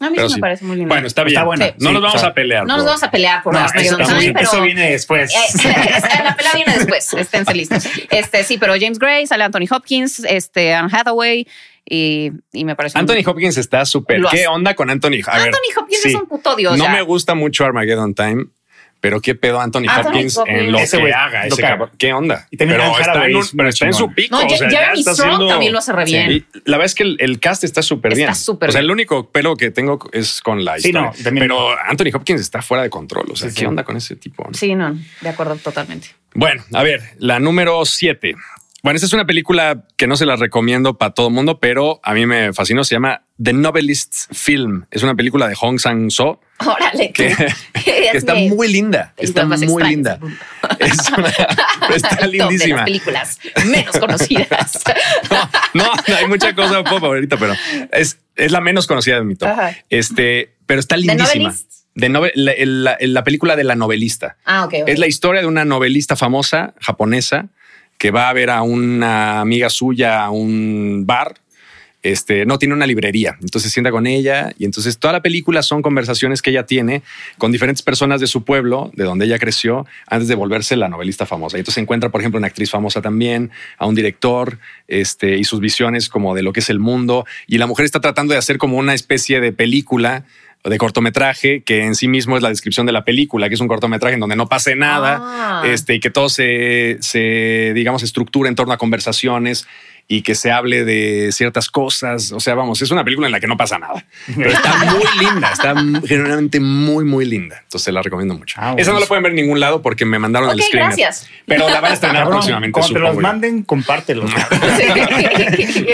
A mí Pero sí sí. me parece muy lindo. Bueno, está bien. Está buena. No Sí, nos vamos o sea, a pelear. no nos vamos a pelear por No, Armageddon eso, Time, pero eso viene después. Eh, la pelea viene después, esténse listos. Este, sí, pero James Gray, sale Anthony Hopkins, este, Anne Hathaway y, y me parece. Anthony Hopkins está súper. ¿Qué onda con Anthony? A ver, Anthony Hopkins sí. es un puto dios. No ya. me gusta mucho Armageddon Time, pero qué pedo Anthony, Anthony Hopkins, Hopkins. en lo Ese que güey, haga lo ese que haga. cabrón. ¿Qué onda? Y también pero Anne está, en, Hathaway un- es pero está en su chingón. pico. No, o sea, ya Jeremy está Strong haciendo- también lo hace re bien. Y la verdad es que el, el cast está súper Está bien. súper O sea, bien. el único pelo que tengo es con la Sí, historia. no, también- pero Anthony Hopkins está fuera de control. O sea, Sí, ¿qué sí. onda con ese tipo? Sí, no, de acuerdo totalmente. Bueno, a ver, la número siete. Bueno, esta es una película que no se la recomiendo para todo el mundo, pero a mí me fascinó. Se llama The Novelists Film. Es una película de Hong Sang-soo Órale. que, que está muy linda. Está muy extrañas linda. Es una- está de las lindísima. películas menos conocidas. No, no, hay mucha cosa pop ahorita, pero es, es la menos conocida de mi top. Ajá. Este, pero está lindísima. De nove- la, la- la película de la novelista. ah, ok. ok. Es la historia de una novelista famosa japonesa que va a ver a una amiga suya a un bar. Este no tiene una librería, entonces sienta con ella y entonces toda la película son conversaciones que ella tiene con diferentes personas de su pueblo, de donde ella creció, antes de volverse la novelista famosa. Y entonces encuentra, por ejemplo, una actriz famosa también, a un director, este y sus visiones como de lo que es el mundo. Y la mujer está tratando de hacer como una especie de película de cortometraje que en sí mismo es la descripción de la película, que es un cortometraje en donde no pase nada, Ah. este, y que todo se, se, digamos, estructura en torno a conversaciones y que se hable de ciertas cosas. O sea, vamos, es una película en la que no pasa nada, pero está muy linda, está generalmente muy, muy linda. Entonces la recomiendo mucho. Ah, Esa no la pueden ver en ningún lado porque me mandaron Ok, el screener. gracias. Pero la van a estrenar Cabrón, próximamente. Cuando te los manden, compártelos.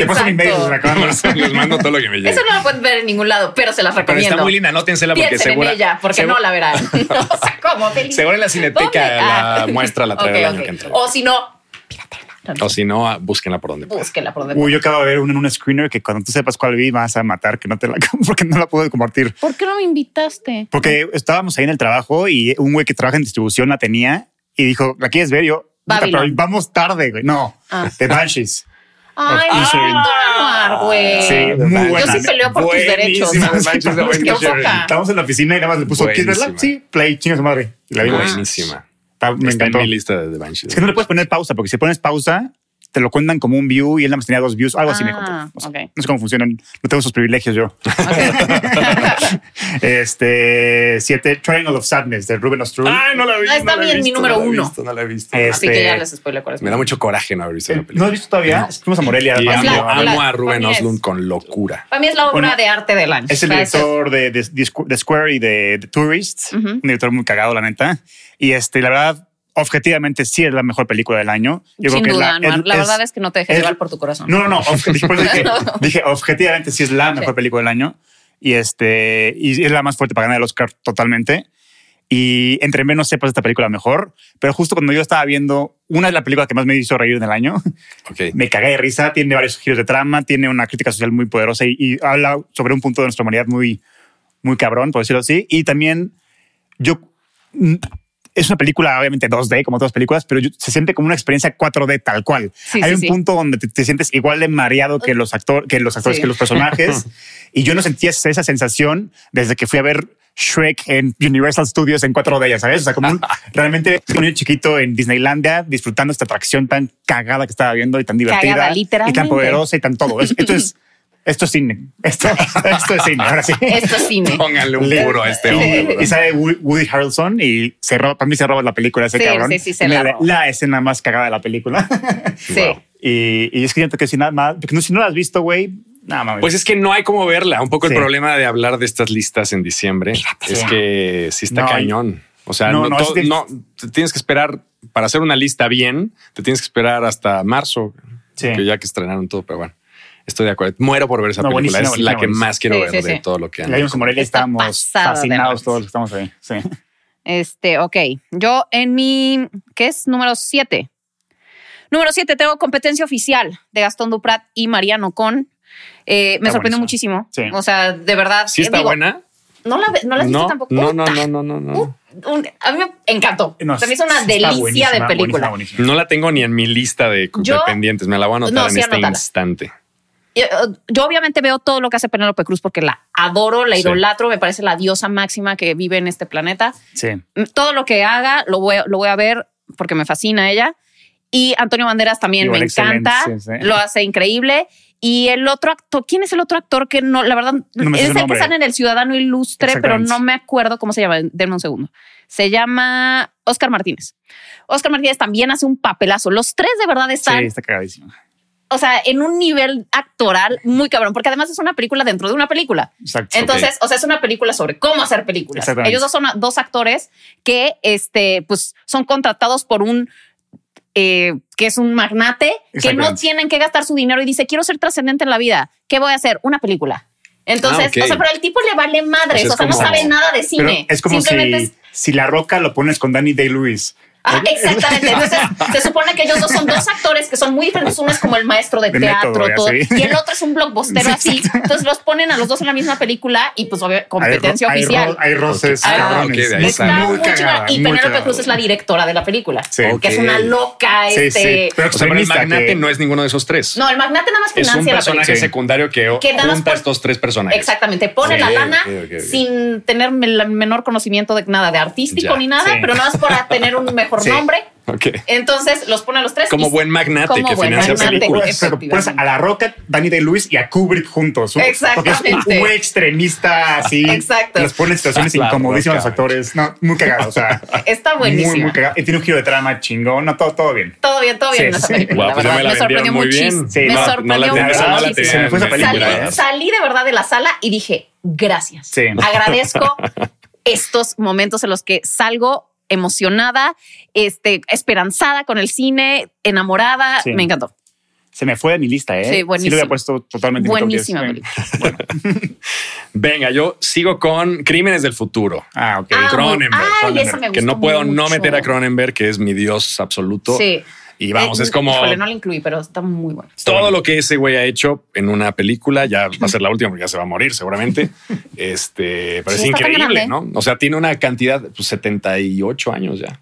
Te la cámara. Les mando todo lo que me llegue. Eso no lo pueden ver en ningún lado, pero se las Pero recomiendo. está muy linda, nótensela porque Piensen segura. en ella, porque segura- no la verán. o sea, ¿cómo? Feliz? Seguro en la cineteca ¿Dónde? la Ah. muestra la traerá Ok, el año que entra. O si no, O si no, ah, búsquenla por donde puedan. Búsquela por donde Uy, yo acabo de ver un, un screener que cuando tú sepas cuál vi vas a matar, que no te la porque no la puedo compartir. ¿Por qué no me invitaste? Porque estábamos ahí en el trabajo y un güey que trabaja en distribución la tenía y dijo, ¿la quieres ver? Yo, "Puta, Babylon. pero vamos tarde, güey. No, Ah. The Banshees. Ay, Ah. no, güey. Sí, muy buena. Yo sí peleo por tus derechos. De. Estábamos en la oficina y nada más le puso, ¿quieres verla? Sí, play, chinga su madre. La vimos. Buenísima. Está- me Está en encantó. mi lista de The Banshees. Es que no le puedes poner pausa, porque si pones pausa, te lo cuentan como un view y él nada más tenía dos views, algo así me Ah, contó. No sé, ok. no sé cómo funcionan, no tengo esos privilegios yo. Este, siete, Triangle of Sadness de Ruben Ostrud. Ay, no la vi. Ah, está no la he bien, mi visto, número no la he uno. visto, No la he visto. Eh, Así Este- que ya les spoileo cuál es. Me da mucho coraje no haber visto la Eh, ¿No película. has visto todavía? Es que fuimos a Morelia. Amo, la- la- a Ruben Oslund con locura. Para mí es la obra Bueno, de arte del año. Es el director de, de- de Squ- de Square y de, The Tourist. Un director muy cagado, la neta. Y este, la verdad, objetivamente sí es la mejor película del año. Yo Sin creo que duda, la, Anuar. La verdad es que no te dejes es- llevar por tu corazón. No, no, no. dije, dije, objetivamente sí es la mejor película del año. Y este, y es la más fuerte para ganar el Oscar totalmente. Y entre menos sepas esta película mejor. Pero justo cuando yo estaba viendo una de las películas que más me hizo reír en el año, Ok. me cagué de risa. Tiene varios giros de trama, tiene una crítica social muy poderosa y, y habla sobre un punto de nuestra humanidad muy, muy cabrón, por decirlo así. Y también yo es una película obviamente 2D como todas las películas, pero se siente como una experiencia 4D tal cual. Sí, Hay sí, un sí. punto donde te, te sientes igual de mareado que los actores, que los actores, que los personajes. y yo no sentía esa sensación desde que fui a ver Shrek en Universal Studios en 4D, ya sabes. O sea, como un, realmente un niño chiquito en Disneylandia disfrutando esta atracción tan cagada que estaba viendo y tan divertida Cagada, y tan poderosa y tan todo. Es- Esto es, esto es cine. Esto, esto es cine. Ahora sí. Esto es cine. Pónganle un puro a este hombre. Y sale Woody Harrelson y se roba, para mí se roba la película ese Sí, cabrón. sí, sí, se la, la roba. la escena más cagada de la película. Sí. y, y es que siento que si nada más, porque no, si no la has visto, güey, nada más. Pues es que no hay cómo verla. Un poco Sí. el problema de hablar de estas listas en diciembre es que sí está No, cañón. O sea, no, no, no, to- es no, te tienes que esperar para hacer una lista bien. Te tienes que esperar hasta marzo, Sí. que ya que estrenaron todo. Pero bueno, estoy de acuerdo. Muero por ver esa No, película. buenísima, es la que más quiero Sí, ver sí, de sí. todo lo que han. en Morelia estábamos fascinados todos los que estamos ahí. Sí. Este, ok. Yo en mi, ¿qué es? Número 7. Número 7, tengo competencia oficial de Gastón Duprat y Mariano Con. Eh, me sorprendió muchísimo. Sí. O sea, de verdad. Sí eh, está digo, buena. No la, no la has visto No, tampoco. no, no, no, no, no, un- a mí me encantó. No, Se me hizo una delicia de película. buenísima, buenísima. No la tengo ni en mi lista de, de Yo- pendientes. Me la voy a anotar No, en sí, este anótala. instante. Yo, yo obviamente veo todo lo que hace Penélope Cruz porque la adoro, la Sí. idolatro, me parece la diosa máxima que vive en este planeta. Sí. Todo lo que haga lo voy, lo voy a ver porque me fascina ella. Y Antonio Banderas también Igual me encanta, sí, sí. lo hace increíble. Y el otro actor, ¿quién es el otro actor que no, la verdad, No es el que sale en El Ciudadano Ilustre, pero no me acuerdo cómo se llama. Denme un segundo. Se llama Oscar Martínez. Oscar Martínez también hace un papelazo. Los tres de verdad Sí, están está cagadísimo. O sea, en un nivel actoral muy cabrón, porque además es una película dentro de una película. Exacto. Entonces, o sea, es una película sobre cómo hacer películas. Ellos dos son dos actores que, este, pues, son contratados por un eh, que es un magnate que no tienen que gastar su dinero y dice quiero ser trascendente en la vida. ¿Qué voy a hacer? Una película. Entonces, Ah, o sea, pero el tipo le vale madres, Pues es o sea, no sabe nada de cine. es como si, es- si La Roca lo pones con Danny Day-Lewis. Ah, exactamente. Entonces, se supone que ellos dos son dos actores que son muy diferentes. Uno es como el maestro de, De teatro, método, todo, y el otro es un blockbustero así. Entonces los ponen a los dos en la misma película y pues obvio, competencia hay, oficial. Hay, ro- hay roces. Ah, ahí Está muy cagada, Y Penélope. Cruz es la directora de la película, Sí. que es una loca. Sí, este, sí. Pero O sea, el magnate que- no es ninguno de esos tres. No, el magnate nada más es un financia la personaje película. Sí. secundario que, Que junta estos tres personajes. Exactamente, pone Sí, la lana sin tener el menor conocimiento de nada de artístico Ya, ni nada, pero nada más para tener un mejor Sí. nombre. Ok. Entonces los pone a los tres. Como y- buen magnate como que buen financia magnate, películas. Pero pones a La Roca, Danny Day-Lewis y a Kubrick juntos. un- Porque es un Exactamente. extremista así. Exacto. Los pone en situaciones La incomodísimas a los actores. No, muy cagado. O sea, Está buenísimo. muy cagado. Y tiene un giro de trama chingón. No, todo, todo bien. Todo bien, todo bien Sí, en esa sí. película. Pues me la me sorprendió muy bien. Sí, me no, sorprendió no la muchísimo. tenía Se me fue esa película. ¿eh? Salí, salí de verdad de la sala y dije, gracias. Sí. Agradezco estos momentos en los que salgo emocionada, este, esperanzada con el cine, enamorada. Sí. Me encantó. Se me fue de mi lista, ¿eh? Sí, Sí, buenísimo. lo había puesto totalmente en mi top Buenísima 10. película. Venga, yo sigo con Crímenes del Futuro. Ah, ok. Ah, Cronenberg, Ay, Cronenberg, esa me que gustó no puedo no meter a Cronenberg, que es mi dios absoluto. Sí. Y vamos, Eh, es como híjole, no la incluí, pero está muy bueno. todo lo que ese güey ha hecho en una película. Ya va a ser la última porque ya se va a morir seguramente. Este, pero Sí, es increíble, grande. ¿no? O sea, tiene una cantidad, pues 78 años ya.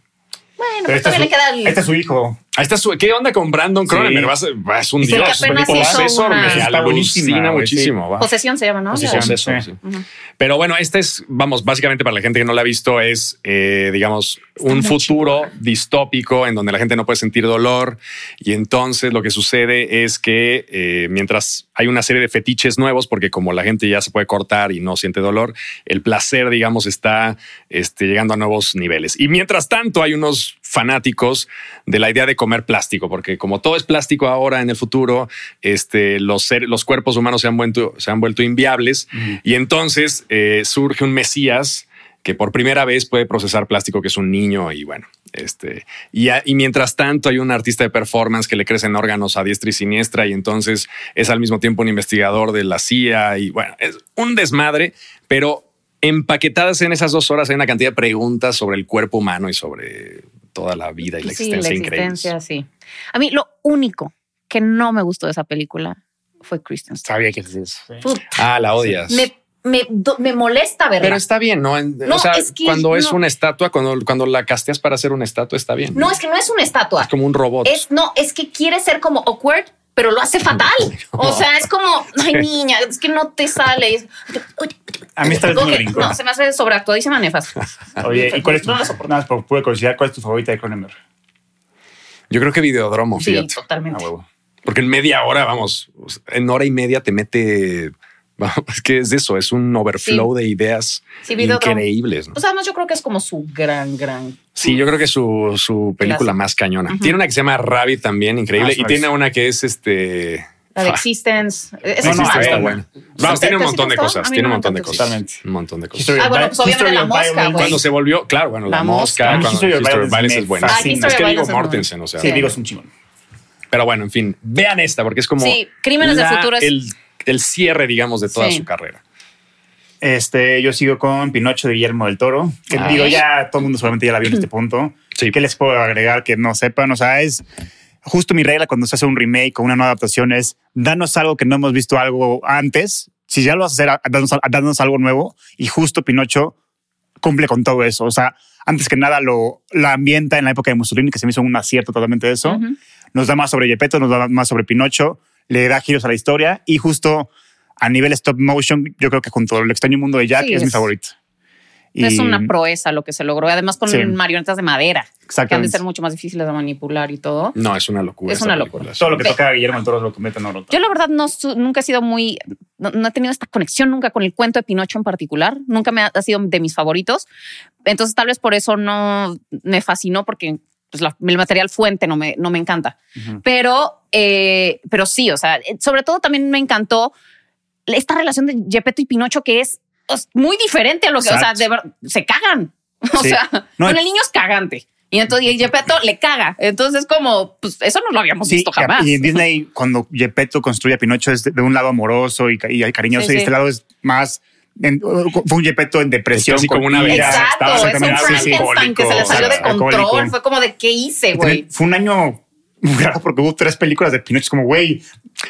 Bueno, Pero pero este es, le queda el... este es su hijo. Ahí está su. ¿Qué onda con Brandon Sí. Cronenberg? Va- es un que dios. Un hizo Posesor, una- me alucina muchísimo. va. Posesión se llama, ¿no? Posesión. Posesor, sí. sí. Pero bueno, este es, vamos, básicamente para la gente que no la ha visto, es, eh, digamos, un futuro distópico en donde la gente no puede sentir dolor. Y entonces lo que sucede es que eh, mientras hay una serie de fetiches nuevos, porque como la gente ya se puede cortar y no siente dolor, el placer, digamos, está este, llegando a nuevos niveles. Y mientras tanto, hay unos fanáticos de la idea de comer plástico, porque como todo es plástico ahora en el futuro, este, los, ser- los cuerpos humanos se han vuelto, se han vuelto inviables. Y entonces eh, surge un Mesías que por primera vez puede procesar plástico, que es un niño y bueno, este, y, a- y mientras tanto hay un artista de performance que le crecen órganos a diestra y siniestra y entonces es al mismo tiempo un investigador de la CIA y bueno, es un desmadre, pero empaquetadas en esas dos horas hay una cantidad de preguntas sobre el cuerpo humano y sobre toda la vida y la Sí, existencia la increíbles. existencia, sí. A mí lo único que no me gustó de esa película fue Kristen Stewart. Sabía que es eso. Sí. Puta, Ah, la odias. me, me, me molesta verla. Pero está bien, ¿no? En- No, o sea, es que cuando es no. una estatua, cuando, cuando la casteas para hacer una estatua, está bien. No, es que no es una estatua. Es como un robot. Es, no, es que quiere ser como awkward, pero lo hace fatal. O sea, es como, ay, niña, es que no te sale. A mí esta vez me Ok, brincó. No, se me hace sobreactuadísima nefasta. Oye, ¿y cuál es tu, No nada más por pura curiosidad, cuál es tu favorita de Cronenberg? Yo creo que Videodromo, Sí, fíjate. totalmente. A huevo. Porque en media hora, vamos, en hora y media te mete. es que es eso, es un overflow de ideas Sí, increíbles. ¿no? Pues además yo creo que es como su gran, gran... Sí, yo creo que es su, su película Clásico. más cañona. Ujú. Tiene una que se llama Rabbit también, increíble. Ah, y tiene una que es este. La de Ah, Existence. Esa No, es no, está buena. Vamos, ¿Te- tiene un sí montón de cosas. Tiene un montón de cosas. totalmente. Un montón de cosas. Ah, bueno, pues obviamente History la of mosca. Cuando se volvió, claro, bueno, la, La mosca, mosca. cuando History of Violence me es buena. Ah, es que digo Mortensen, o sea. Sí, digo, es un chingón. Pero bueno, en fin, vean esta porque es como Sí, Crímenes del la- Futuro es- el, cierre, digamos, de toda Sí. su carrera. Este, yo sigo con Pinocho de Guillermo del Toro, que Ah. digo, ya todo el mundo solamente ya la vio en este punto. Sí. ¿Qué les puedo agregar que no sepan? O sea, es justo mi regla cuando se hace un remake o una nueva adaptación es danos algo que no hemos visto algo antes. Si ya lo vas a hacer, danos, algo nuevo. Y justo Pinocho cumple con todo eso. O sea, antes que nada lo la ambienta en la época de Mussolini, que se me hizo un acierto totalmente de eso. Nos da más sobre Gepetto, nos da más sobre Pinocho, le da giros a la historia y justo a nivel stop motion, yo creo que junto al extraño mundo de Jack Sí, es, mi favorito. Es una proeza lo que se logró. Además con Sí. marionetas de madera, que han de ser mucho más difíciles de manipular y todo. No, es una locura. Es una película. locura. Todo lo que toca a Guillermo del Toro lo convierte en oro. Yo la verdad no nunca he sido muy, no, no he tenido esta conexión nunca con el cuento de Pinocho en particular. Nunca me ha, ha sido de mis favoritos. Entonces tal vez por eso no me fascinó porque pues, la- el material fuente no me, no me encanta. Pero, eh, pero sí, o sea, sobre todo también me encantó esta relación de Gepetto y Pinocho que es, es muy diferente a lo que, o sea, Exacto. de ver- se cagan. O Sí. sea, No, con el niño es cagante. Y entonces y Gepetto le caga. Entonces es como, pues eso no lo habíamos Sí, visto jamás. y en Disney, cuando Gepetto construye a Pinocho, es de, un lado amoroso y, y cariñoso, Sí, y este lado es más. en- fue un Gepetto en depresión. Así como una vida. Exacto, es un exactamente, sí, sí. Frankenstein que se le salió de alcohólico. control. Fue como de qué hice, güey. Fue un año raro porque hubo tres películas de Pinocho. Es como, güey,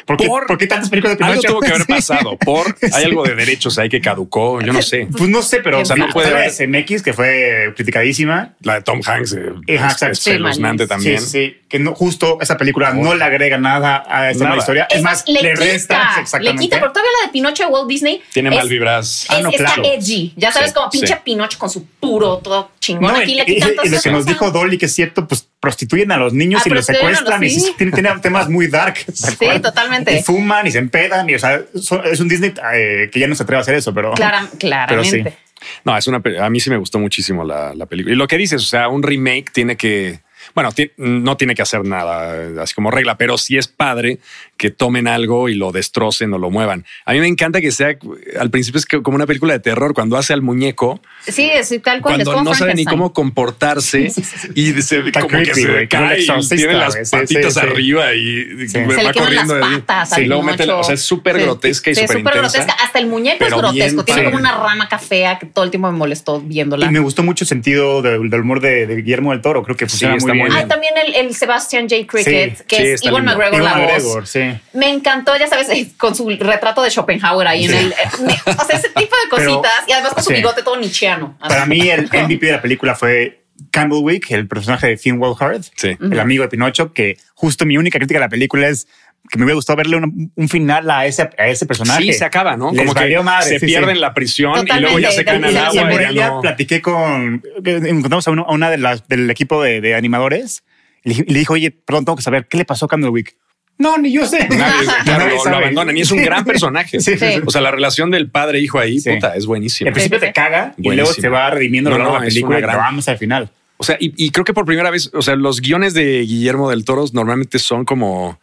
¿por qué, Por- por qué tantas películas de Algo Pinocho? tuvo que haber pasado por hay algo de derechos ahí que caducó. Yo no sé. Pues no sé, pero O sea, no puede haber- SMX, que fue criticadísima. La de Tom Hanks eh, es espeluznante Sí, también. Sí, sí, que no, justo esa película no le agrega nada a esta historia. Es, más, le, le resta quita, le exactamente. quita, porque todavía la de Pinocho de Walt Disney Tiene es- mal vibras. Ah, es- no, está edgy. Ya sabes, Sí, como pinche sí. Pinocho con su puro, todo chingón. No, Aquí y, le quitan y lo que nos dijo Dolly, que es cierto, pues prostituyen a los niños Ah, y los secuestran y sí. sí, tienen, tienen temas muy dark. Sí, cual. totalmente. Y fuman y se empedan y, o sea, es un Disney eh, que ya no se atreve a hacer eso, pero. Clara- claramente. Pero No, es una. A mí sí me gustó muchísimo la, la película. Y lo que dices, o sea, un remake tiene que. Bueno, no tiene que hacer nada eh, así como regla, pero sí es padre que tomen algo y lo destrocen o lo muevan. A mí me encanta que sea al principio es como una película de terror cuando hace al muñeco, Sí, es tal cual. es cuando como no sabe ni cómo comportarse y se, Está como que se cae y tiene las patitas sí, sí. arriba y Sí. Se va le queman corriendo las patas Sí, al luego mete, o sea, es súper Sí. grotesca y súper grotesca. Hasta el muñeco es grotesco. bien Tiene padre. como una rama cafea que todo el tiempo me molestó viéndola. Y me gustó mucho el sentido del, del humor de, de Guillermo del Toro. Creo que funciona está muy muy bien. Ah, también el, el Sebastian J. Cricket, Sí, que sí, es Iwan. McGregor la voz. McGregor, sí. Me encantó, ya sabes, eh, con su retrato de Schopenhauer ahí en el. eh, me- o sea, ese tipo de Pero- cositas. y además con su sí. bigote todo nichiano. así. Para mí, el MVP de la película fue Candlewick, el personaje de Finn Wolfhard, Sí. el amigo de Pinocho, que justo mi única crítica de la película es que me hubiera gustado verle un, un final a ese, a ese personaje. Sí, se acaba, ¿no? Les Como que madre, se sí, pierden sí. la prisión y luego ya se caen al agua. en Morelia no. platiqué con, encontramos a, uno- a una de las del equipo de, de animadores y le, dijo, oye, perdón, tengo que saber qué le pasó a Candlewick. No, ni yo sé. Nadie, claro, Nadie lo, lo abandonan y es un gran personaje. Sí, sí, sí. O sea, la relación del padre e hijo ahí, Sí. puta, es buenísima. Al principio te caga y luego se va redimiendo lo No, largo no, de la es película una y gran- vamos al final. O sea, y, y creo que por primera vez, o sea, los guiones de Guillermo del Toro normalmente son como,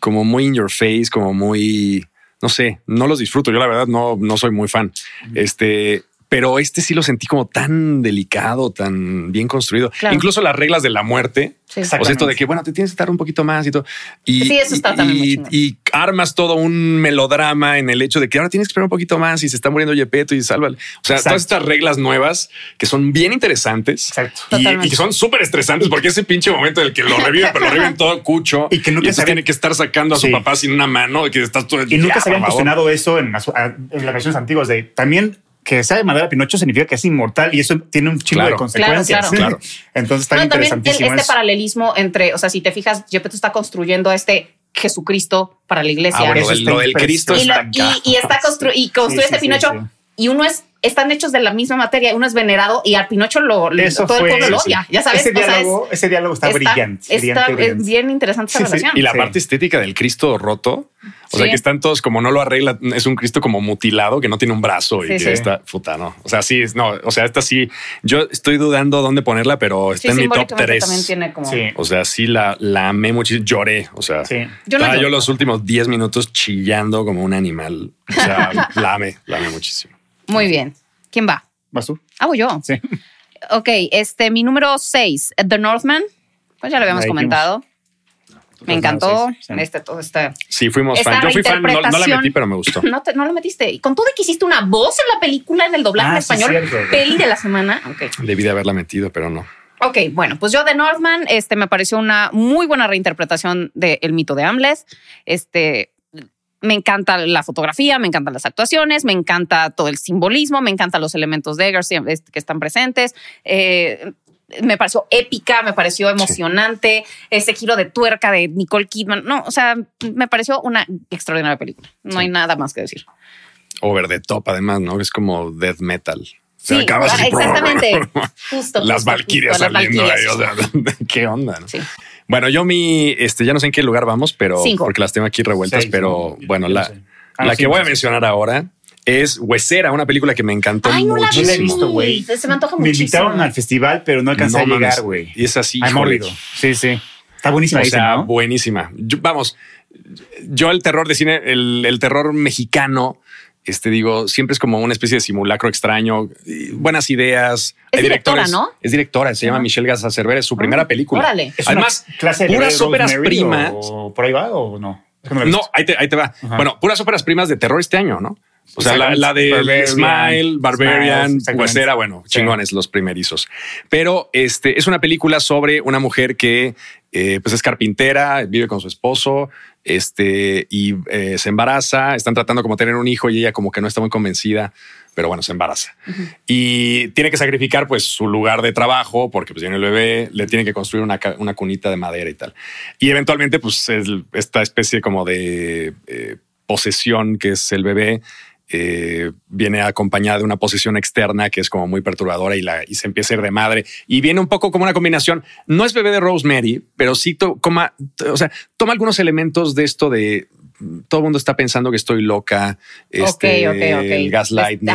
como muy in your face, como muy, no sé, no los disfruto. Yo la verdad no, no soy muy fan. Este, pero este sí lo sentí como tan delicado, tan bien construido. Claro. Incluso las reglas de la muerte. Sí. O sea, esto de que, bueno, te tienes que estar un poquito más y todo. Y, Sí, eso está y- también y- armas todo un melodrama en el hecho de que ahora tienes que esperar un poquito más y se está muriendo Yepeto y sálvale. O sea, Exacto. todas estas reglas nuevas que son bien interesantes y, que son súper estresantes porque ese pinche momento en el que lo reviven, pero lo reviven todo cucho Y que nunca saben- tiene que estar sacando a su Sí. papá sin una mano y que estás todo el Y nunca se habían cuestionado eso en, las- en las versiones antiguas de también que sea de madera Pinocho significa que es inmortal y eso tiene un chingo Claro. de consecuencias. Claro, claro. Entonces está No, también el- interesantísimo. este eso. paralelismo entre, o sea, si te fijas, Gepetto está construyendo a este Jesucristo para la iglesia. Ah, bueno, Eso del- está lo del Cristo y, lo- está y- y está constru y construye sí, este sí, Pinocho. sí. Y uno es, están hechos de la misma materia, uno es venerado y al Pinocho lo, lo- Eso todo fue- el pueblo lo sí. odia. Ya sabes, ese o sea, es- diálogo, ese diálogo está, brillante. Está, brillante, es bien interesante esa Sí, sí. relación. Y la Sí. parte estética del Cristo roto, o sea, que están todos como no lo arregla, es un Cristo como mutilado, que no tiene un brazo y Sí, que sí. está puta, no. O sea, sí, es- no, o sea, esta sí, yo estoy dudando dónde ponerla, pero está Sí, en mi top simbólicamente 3. también tiene como. Sí. O sea, sí la, la amé muchísimo, lloré, o sea, Sí. Yo no los últimos 10 minutos chillando como un animal. O sea, la amé, la amé muchísimo. Muy bien. ¿Quién va? ¿Vas tú? Ah, voy yo. Sí. Ok, este, mi número 6, The Northman. Pues ya lo habíamos Ahí comentado. Me encantó. sí, sí. Este, todo este. Sí, fuimos fan. Yo fui fan, no, no la metí, pero me gustó. No, te- no lo metiste. Y con todo que hiciste una voz en la película, en el doblaje Ah, en sí, español, cierto. peli de la semana. Ok. Debí de haberla metido, pero no. Ok, bueno, pues yo de Northman, este me pareció una muy buena reinterpretación del mito de Hamlet. Este me encanta la fotografía, me encantan las actuaciones, me encanta todo el simbolismo, me encantan los elementos de Eggers que están presentes. Eh, me pareció épica, me pareció emocionante, ese giro de tuerca de Nicole Kidman. No, o sea, me pareció una extraordinaria película. No Sí. hay nada más que decir. Over the top, además, ¿no? Es como death metal. Se Sí, acaba así, exactamente. Justo. Las valquirias saliendo valquirias. ahí, o sea, ¿qué onda? no? Sí. Bueno, yo mi, este, ya no sé en qué lugar vamos, pero Cinco. porque las tengo aquí revueltas, Seis, pero ¿no? bueno, la. Ah, la sí, que voy a mencionar ahora es Huesera, una película que me encantó Ay, no la he visto, güey. Se me antoja Me muchísimo. invitaron al festival, pero no alcancé No a llegar, güey. Y es así. Sí, sí. Está buenísima, O sea, ¿no? buenísima. Yo- vamos, yo el terror de cine, el, el terror mexicano este digo, siempre es como una especie de simulacro extraño, y buenas ideas. Es Hay directora, ¿no? Es directora, se llama Ah. Michelle Gaza Cervera, es su primera película. órale. ¿Es Además, clase de puras óperas primas. O por ahí va o no? No ahí te, ahí te va. Ajá. Bueno, puras óperas primas de terror este año, ¿no? O sea, la, la de Barbarian, Smile, Barbarian. Huesera, bueno, Sí. chingones los primerizos. Pero este es una película sobre una mujer que eh, pues es carpintera, vive con su esposo, este y eh, se embaraza. Están tratando como tener un hijo y ella como que no está muy convencida, pero bueno, se embaraza y tiene que sacrificar pues su lugar de trabajo porque pues tiene el bebé, le tiene que construir una, una cunita de madera y tal. Y eventualmente pues esta especie como de eh, posesión que es el bebé eh, viene acompañada de una posesión externa que es como muy perturbadora y, la, y se empieza a ir de madre y viene un poco como una combinación. No es bebé de Rosemary, pero sí to- coma, o sea, toma algunos elementos de esto de todo el mundo está pensando que estoy loca, este, ok, ok. el gaslighting,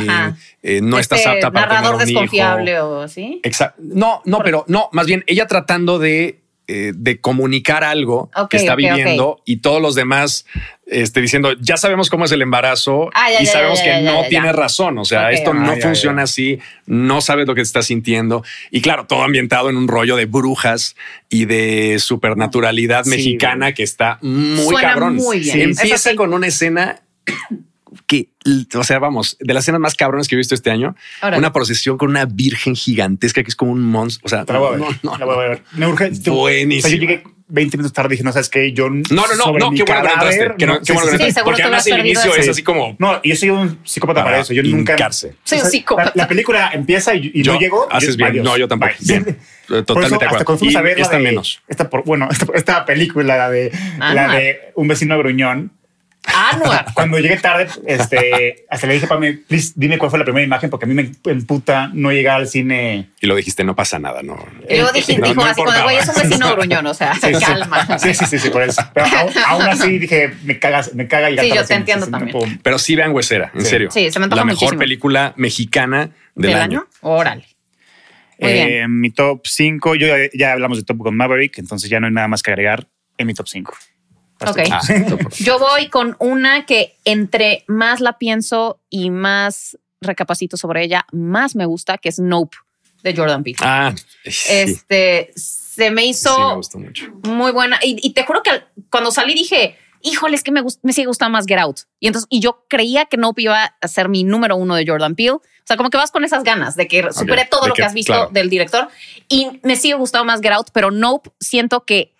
eh, no estás Este apta para narrador tener un hijo. desconfiable o así. Exacto. No, no, pero no, más bien ella tratando de, eh, de comunicar algo Ok, que está viviendo y todos los demás este, diciendo, ya sabemos cómo es el embarazo Ah, ya, y ya, sabemos ya, que ya, no ya, tiene ya. razón. O sea, esto no ya, funciona ya. así, no sabes lo que está sintiendo. Y claro, todo ambientado en un rollo de brujas y de supernaturalidad Sí, mexicana que está muy Suena cabrón. muy bien. Sí, Eso Empieza sí. con una escena que, o sea, vamos, de las escenas más cabrones que he visto este año, una procesión con una virgen gigantesca que es como un monstruo. O sea, Te la voy a ver. no, no, la voy a ver. Me urge. Buenísimo. O sea, yo llegué 20 minutos tarde y dije, no sabes qué, yo. No, no, no, no, qué bueno que. Que no, qué sí, bueno que sí, no sí, entraste. seguro Porque además el inicio es así como No, yo soy un psicópata para, para eso. Yo nunca. Soy un psicópata. La, la película empieza y, y Yo- no llego. haces bien. adiós. No, yo tampoco. Bye. Bien. Por eso, Totalmente acuerdo. Y esta de- menos. Esta, por, bueno, esta, esta película, la de, la de Un vecino gruñón. Anuar. Cuando llegué tarde, este, hasta le dije, Pame, please, dime cuál fue la primera imagen, porque a mí me emputa no llegar al cine. Y lo dijiste, no pasa nada, no. Y luego dije, No, dijo no así como, güey, es un vecino gruñón, o sea, Sí, calma. Sí, sí, sí, sí, por eso. Pero aún, aún así dije, me cagas, me caga llegar Sí, yo te cine, entiendo no también. puedo. Pero sí vean Huesera, en Sí. serio. Sí, se me antoja La mejor muchísimo. película mexicana del, año. Órale. Muy Eh, bien. mi top 5, yo ya, ya hablamos de Top Gun Maverick, entonces ya no hay nada más que agregar en mi top 5. Ok. Ah, top. Yo voy con una que entre más la pienso y más recapacito sobre ella, más me gusta, que es Nope de Jordan Peele. Ah, sí, Este se me sí, hizo me gustó mucho. muy buena. Y, y te juro que cuando salí dije, híjole, es que me, gust- me sigue gustando más Get Out. Y entonces, y yo creía que Nope iba a ser mi número uno de Jordan Peele. O sea, como que vas con esas ganas de que supere todo de lo que, que- has visto claro. del director. Y me sigue gustando más Get Out, pero Nope siento que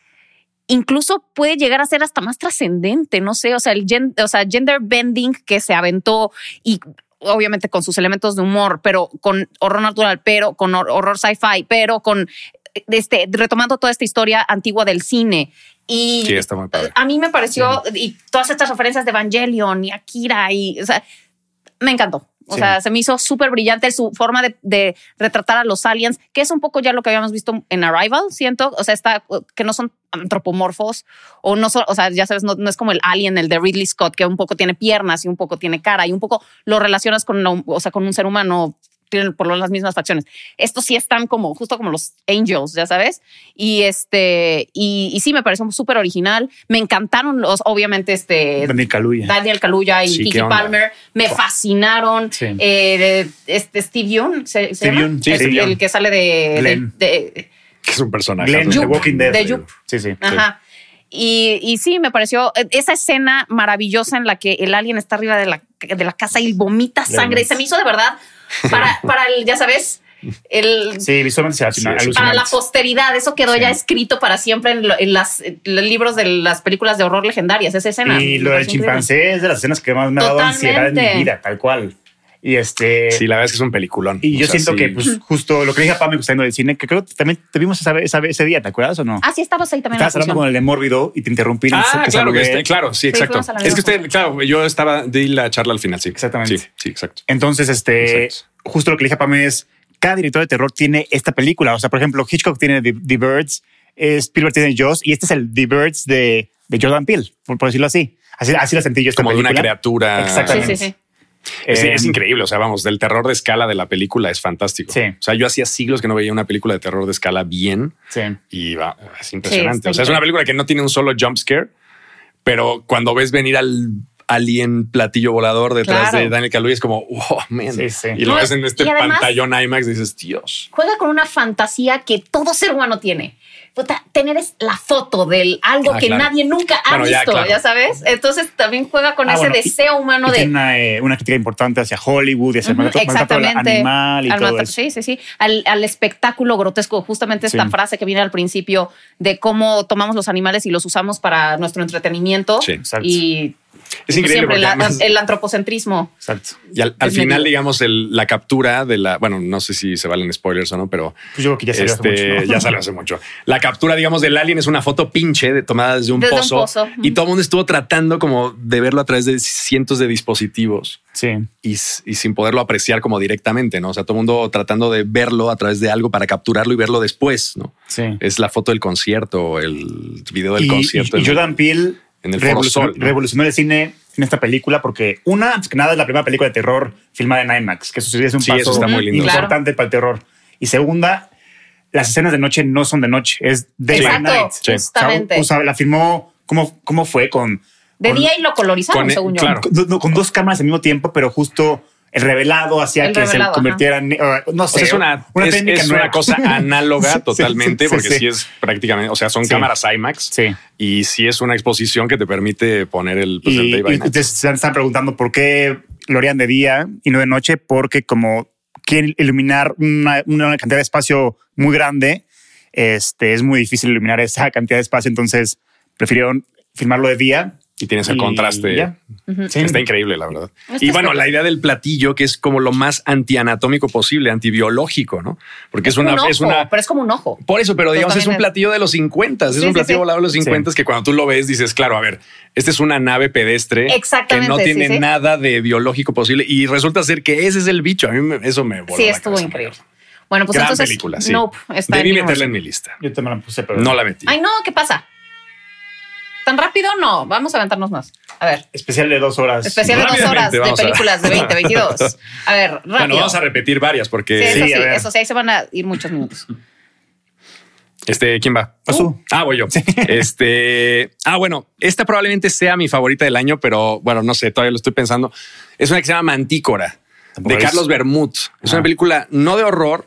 incluso puede llegar a ser hasta más trascendente, no sé, o sea, el gen- o sea, gender bending que se aventó y obviamente con sus elementos de humor, pero con horror natural, pero con hor- horror sci-fi, pero con este retomando toda esta historia antigua del cine y Sí, está muy padre. a mí me pareció y todas estas referencias de Evangelion y Akira y o sea, me encantó. O sea, se me hizo súper brillante su forma de, retratar a los aliens, que es un poco ya lo que habíamos visto en Arrival, siento. O sea, está que no son antropomorfos o no son, o sea, ya sabes, no, es como el alien, el de Ridley Scott, que un poco tiene piernas y un poco tiene cara y un poco lo relacionas con, o sea, con un ser humano tienen por las mismas facciones. Estos sí están como justo como los angels, ya sabes. Y este, y, y sí me pareció súper original. Me encantaron los, obviamente, este Daniel Kaluuya. Daniel Kaluuya y Sí, Kiki. Palmer me fascinaron. Sí. Eh, este Steve Young, ¿se, se Steve? Yeun, sí, el, Steve el que sale de, Glenn. de- de- Que es un personaje. Glenn de Walking Dead. de Yup. Sí, sí. Ajá. Y, y sí, me pareció eh, esa escena maravillosa en la que el alien está arriba de la, de la casa y vomita sangre. Vemos. Se me hizo de verdad para, para el, ya sabes, el, Sí, visualmente se Sí, para la posteridad. Eso quedó Sí. ya escrito para siempre en, lo- en las, en los libros de las películas de horror legendarias. Esa escena. Y lo del chimpancé es de las escenas que más me ha dado ansiedad en mi vida, tal cual. Y este. Sí, la verdad es que es un peliculón. Y yo sea, siento sí. que, pues, justo lo que le dije a Pame gustando del cine, que creo que también te vimos esa, esa- ese día, ¿te acuerdas o no? Ah, sí, estabas ahí también. Estabas hablando con el de Mórbido y te interrumpí. no sé Ah, claro, que saludé. este- claro, sí, exacto. es que usted, claro, yo estaba, di la charla al final, sí. Exactamente. Sí, sí, exacto. Entonces, este, Exacto. justo lo que le dije a Pame es, cada director de terror tiene esta película. O sea, por ejemplo, Hitchcock tiene The, The Birds, Spielberg tiene Jaws, y este es el The Birds de, de Jordan Peele, por, por decirlo así. Así, así la sentí yo esta Como de una película. criatura. Sí, Exactamente. sí, sí. Es, Eh, es increíble, o sea, vamos, del terror de escala de la película es fantástico. Sí. O sea, yo hacía siglos que no veía una película de terror de escala bien Sí. y va, es impresionante. o sea, es una película que no tiene un solo jump scare, pero cuando ves venir al, alien platillo volador detrás Claro. de Daniel Kaluuya. Es como, wow, man. Sí, sí. Y lo ves en este además- pantallón IMAX y dices, Dios. Juega con una fantasía que todo ser humano tiene. Puta, tener es la foto de algo Ah, que claro. nadie nunca ha Bueno, visto, ya, claro. sabes. Entonces también juega con Ah, ese bueno, deseo humano de tiene una, eh, una crítica importante hacia Hollywood y hacia el maltrato, maltrato al exactamente. animal y Al todo eso. Sí, sí, sí. Al, al espectáculo grotesco. Justamente esta Sí. frase que viene al principio de cómo tomamos los animales y los usamos para nuestro entretenimiento. Sí, exacto. Y Es increíble siempre porque la- además- el antropocentrismo. Exacto. Y al, final, digamos, el- la captura de la. Bueno, no sé si se valen spoilers o no, pero. Pues yo creo que ya salió hace este, mucho, ¿no? Ya salió hace mucho. La captura, digamos, del alien es una foto pinche de, tomada desde un Desde un pozo. Y todo el mundo estuvo tratando como de verlo a través de cientos de dispositivos Sí. y, sin poderlo apreciar como directamente, ¿no? O sea, todo el mundo tratando de verlo a través de algo para capturarlo y verlo después, ¿no? Sí. Es la foto del concierto, el video del y, concierto. y- Jordan Peele en el Foro revolucionó, Sol, ¿no? revolucionó el cine en esta película porque una, antes que nada, es la primera película de terror filmada en IMAX, que eso sí es un Sí, paso eso está muy lindo. importante para el terror. Y segunda, las escenas de noche no son de noche, es day by Exacto, night. Sí. justamente. O sea, o sea, la filmó, ¿cómo, cómo fue? Con, de con- día y lo colorizaron, con- según yo. claro. con, no, con dos cámaras al mismo tiempo, pero justo el revelado hacía El que revelado, se convirtiera en, uh, no O sé, sea, es una, es, técnica es nueva. una cosa análoga Sí, totalmente, sí, porque sí. sí es prácticamente, o sea, son Sí. cámaras IMAX Sí. y sí es una exposición que te permite poner el, pues, el Y, day by y night. te se están preguntando por qué lo harían de día y no de noche, porque como quieren iluminar una, una cantidad de espacio muy grande, este, es muy difícil iluminar esa cantidad de espacio, entonces prefirieron filmarlo de día. Y tienes el y contraste. ya. Sí. Está increíble, la verdad. Y bueno, la idea del platillo, que es como lo más antianatómico posible, antibiológico, ¿no? Porque es, un una, ojo, es una. pero es como un ojo. Por eso, pero digamos, es un platillo de los 50, es Sí, un platillo sí. volador de los 50 que cuando tú lo ves dices, claro, a ver, esta es una nave pedestre que Exactamente, no sí, tiene sí. nada de biológico posible y resulta ser que ese es el bicho. A mí me- eso me voló Sí, estuvo increíble. Bueno, pues Gran entonces. película, sí. Nope, está Debí en meterla en mi lista. Yo también la puse, pero No la metí. Ay, no, ¿qué pasa? ¿Tan rápido? No, vamos a aventarnos más. A ver, especial de dos horas. especial de dos horas de películas de 2022. A ver, rápido. Bueno, vamos a repetir varias Sí, porque eso Sí, sí, a ver. eso sí, ahí se van a ir muchos minutos. este, ¿quién va? Tú. Ah, voy yo. Este, ah, bueno, esta probablemente sea mi favorita del año, pero bueno, no sé, todavía lo estoy pensando. Es una que se llama Mantícora de. Carlos Bermud. Es Ah. una película no de horror,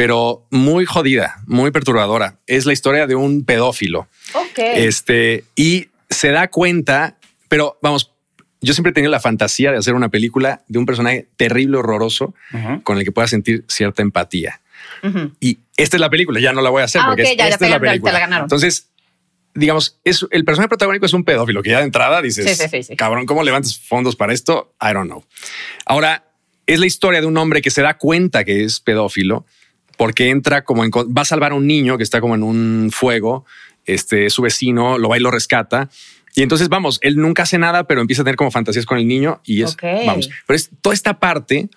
pero muy jodida, muy perturbadora. Es la historia de un pedófilo. Ok. Este, y se da cuenta, pero vamos, yo siempre he tenido la fantasía de hacer una película de un personaje terrible, horroroso, con el que pueda sentir cierta empatía. Ujú. Y esta es la película, ya no la voy a hacer Ah, porque ok, es- ya, ya esta te es la ganaron. Entonces, digamos, es, el personaje protagónico es un pedófilo que ya de entrada dices, Sí, sí, sí, sí. cabrón, ¿cómo levantas fondos para esto? I don't know. Ahora, es la historia de un hombre que se da cuenta que es pedófilo porque entra como en, va a salvar a un niño que está como en un fuego, este, su vecino lo va y lo rescata. Y entonces, vamos, él nunca hace nada, pero empieza a tener como fantasías con el niño y es, vamos, pero es toda esta parte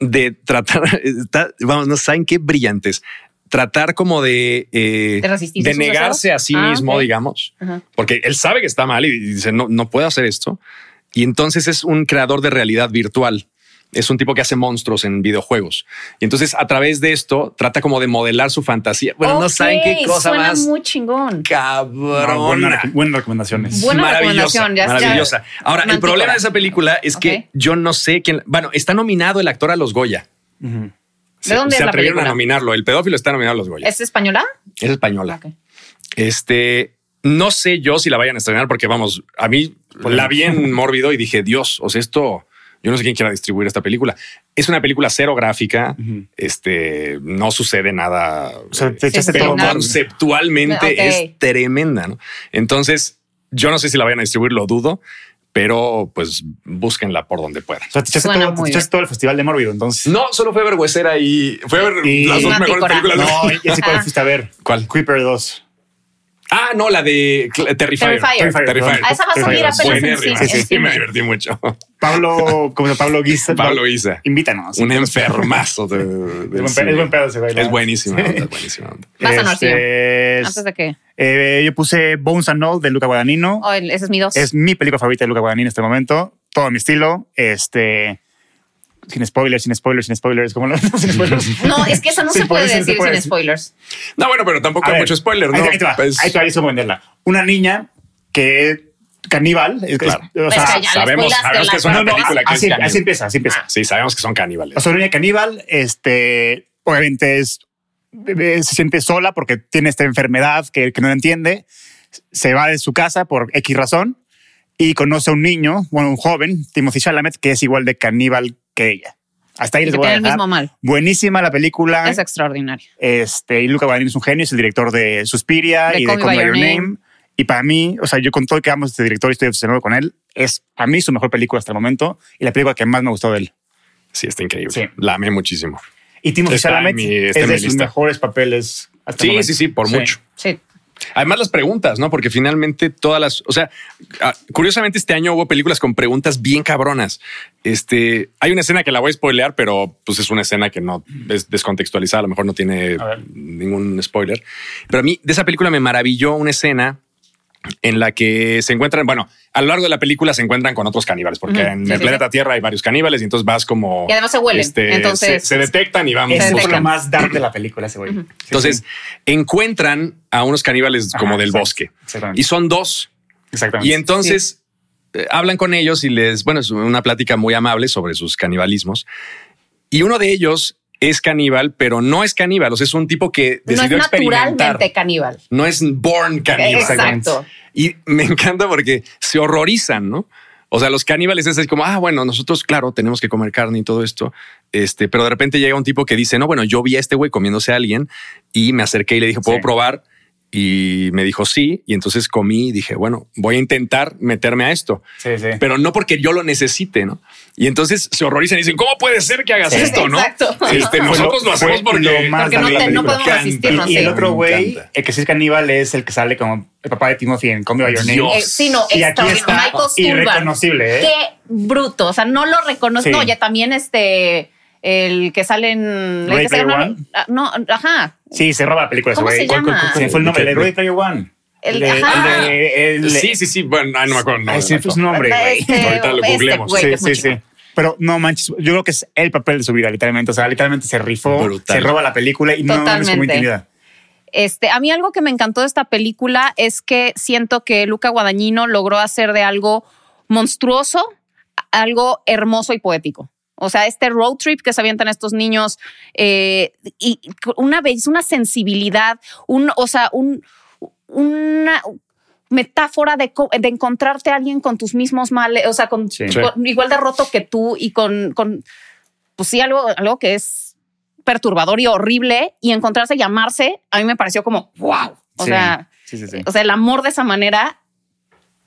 de tratar, está- vamos, no saben qué brillantes, tratar como de, eh, ¿De negarse deseos? a sí Ah, mismo, digamos, porque él sabe que está mal y dice, no, no puedo hacer esto. Y entonces es un creador de realidad virtual. Es un tipo que hace monstruos en videojuegos. Y entonces a través de esto trata como de modelar su fantasía. Bueno, no saben qué cosa suena más muy chingón. cabrona. No, buena- buenas recomendaciones. Buena maravillosa, recomendación, ya- ya- maravillosa. Ahora, el problema de esa película es que yo no sé quién. Bueno, está nominado el actor a los Goya. Ujú. Se, dónde se es la atrevieron a nominarlo. El pedófilo está nominado a los Goya. ¿Es española? Es española. Este, no sé yo si la vayan a estrenar porque vamos, a mí la vi en mórbido y dije, Dios, o sea, esto, yo no sé quién quiera distribuir esta película. Es una película cero gráfica, este, no sucede nada. O sea, te eh, pero conceptualmente es tremenda, ¿no? Entonces, yo no sé si la vayan a distribuir, lo dudo, pero pues búsquenla por donde puedan. O sea, te echaste, todo, te muy echaste todo el festival de Mórbido, entonces. No, solo fue a ver Huesera y fue a ver Y- las dos mejores películas. No, ya sé cuál fuiste a ver. ¿Cuál? Creeper 2. Ah, no, la de Cl- Terrifier. Terrifier. Terrifier. Ah, esa va a salir apenas en Buenérrima. cine, Sí, sí, me divertí mucho. Pablo, como? Pablo Guisa. Pablo Isa. Invítanos. Un enfermazo de, Es buen, es pedo ese güey. la Es buenísimo. Sí. Es buenísimo. A. Este, es- Antes de que. eh, yo puse Bones and All de Luca Guadagnino. Oh, ese es mi dos. Es mi película favorita de Luca Guadagnino en este momento. Todo mi estilo. Este. Sin spoilers, sin spoilers, sin spoilers. ¿Cómo lo sin spoilers? No, es que eso no Sí, se puede decir se puede sin decir. spoilers. No, bueno, pero tampoco A hay ver, mucho spoiler, ¿no? Ahí te va. Pues- Ahí te va, eso voy a venderla. Una niña que caníbal. Es, Claro. es- o Es sea, que sabemos, sabemos que es una no, no, película que es así, caníbal. así empieza, así empieza. Sí, sabemos que son caníbales. O sea, una niña caníbal, este, obviamente es, eh, se siente sola porque tiene esta enfermedad que, que no entiende. Se va de su casa por X razón y conoce a un niño, bueno, un joven, Timothy Chalamet, que es igual de caníbal que ella. Hasta ahí Y les voy a el dejar. mismo mal. Buenísima la película. Es extraordinario. Este, y Luca Guadagnino es un genio, es el director de Suspiria De y Call de Call By By Your Name. Y para mí, o sea, yo con todo lo que amo este director y estoy obsesionado con él, es a mí su mejor película hasta el momento y la película que más me gustó de él. Sí, está increíble. Sí. La amé muchísimo. Y en Chalamet mi- es de sus lista. mejores papeles hasta el Sí, momento. sí, sí, por mucho. Sí. Además, las preguntas, ¿no? Porque finalmente todas las, o sea, ah, curiosamente este año hubo películas con preguntas bien cabronas. Este, hay una escena que la voy a spoilear, pero pues es una escena que no es descontextualizada, a lo mejor no tiene ningún spoiler. Pero a mí de esa película me maravilló una escena en la que se encuentran, bueno, a lo largo de la película se encuentran con otros caníbales, porque en sí, el sí, planeta Tierra hay varios caníbales y entonces vas como... Y además se huelen, este, entonces- se, se detectan y vamos. Detectan. lo más dark de la película ese güey. Sí, Entonces sí. encuentran a unos caníbales como Ajá, del bosque exactamente. y son dos. Exactamente. Y entonces eh, hablan con ellos y les, bueno, es una plática muy amable sobre sus canibalismos. Y uno de ellos es caníbal, pero no es caníbal. O sea, es un tipo que No es decidió experimentar. naturalmente caníbal. No es born caníbal. Exacto. Y me encanta porque se horrorizan, ¿no? O sea, los caníbales es así como, ah, bueno, nosotros, claro, tenemos que comer carne y todo esto. Este, pero de repente llega un tipo que dice, no, bueno, yo vi a este güey comiéndose a alguien y me acerqué y le dije, ¿puedo Sí. probar? Y me dijo sí. Y entonces comí y dije, bueno, voy a intentar meterme a esto, Sí, sí. pero no porque yo lo necesite, ¿no? Y entonces se horrorizan y dicen, ¿cómo puede ser que hagas Sí, esto, no? exacto. Este, Fue nosotros lo- hacemos porque, lo más Porque no te- no podemos Canta. resistirnos, Y, y el otro güey, el que sí es caníbal, es el que sale como el papá de Timothy en By Your Name. Eh, sí, no, Y aquí extraordinario. está Michael irreconocible, ¿eh? Qué bruto. O sea, no lo reconoce. Sí. No, ya también este, el que sale en. En- Player One. Ah, No, ajá. Sí, se roba la película ese ¿Cómo güey. se ¿Cuál- cuál- llama? Se fue el nombre de Player One. El- de- ajá. de- el- Sí, sí, sí. Bueno, ay, no me acuerdo. no, Ay, sí, no, fue su nombre, güey. Este, Ahorita lo este googleemos. güey, que Sí, es sí, sí. Pero no manches, yo creo que es el papel de su vida, literalmente. O sea, literalmente se rifó, Brutal. se roba la película y no es como Totalmente. intimida. Este, a mí algo que me encantó de esta película es que siento que Luca Guadagnino logró hacer de algo monstruoso algo hermoso y poético. O sea, este road trip que se avientan estos niños eh, y una vez, una sensibilidad, un, o sea, un, una metáfora de, co- de encontrarte a alguien con tus mismos males, o sea, con, Sí. con- igual de roto que tú y con, con pues sí, algo, algo que es perturbador y horrible y encontrarse y amarse, a mí me pareció como wow. O Sí. sea, Sí, sí, sí. o sea, el amor de esa manera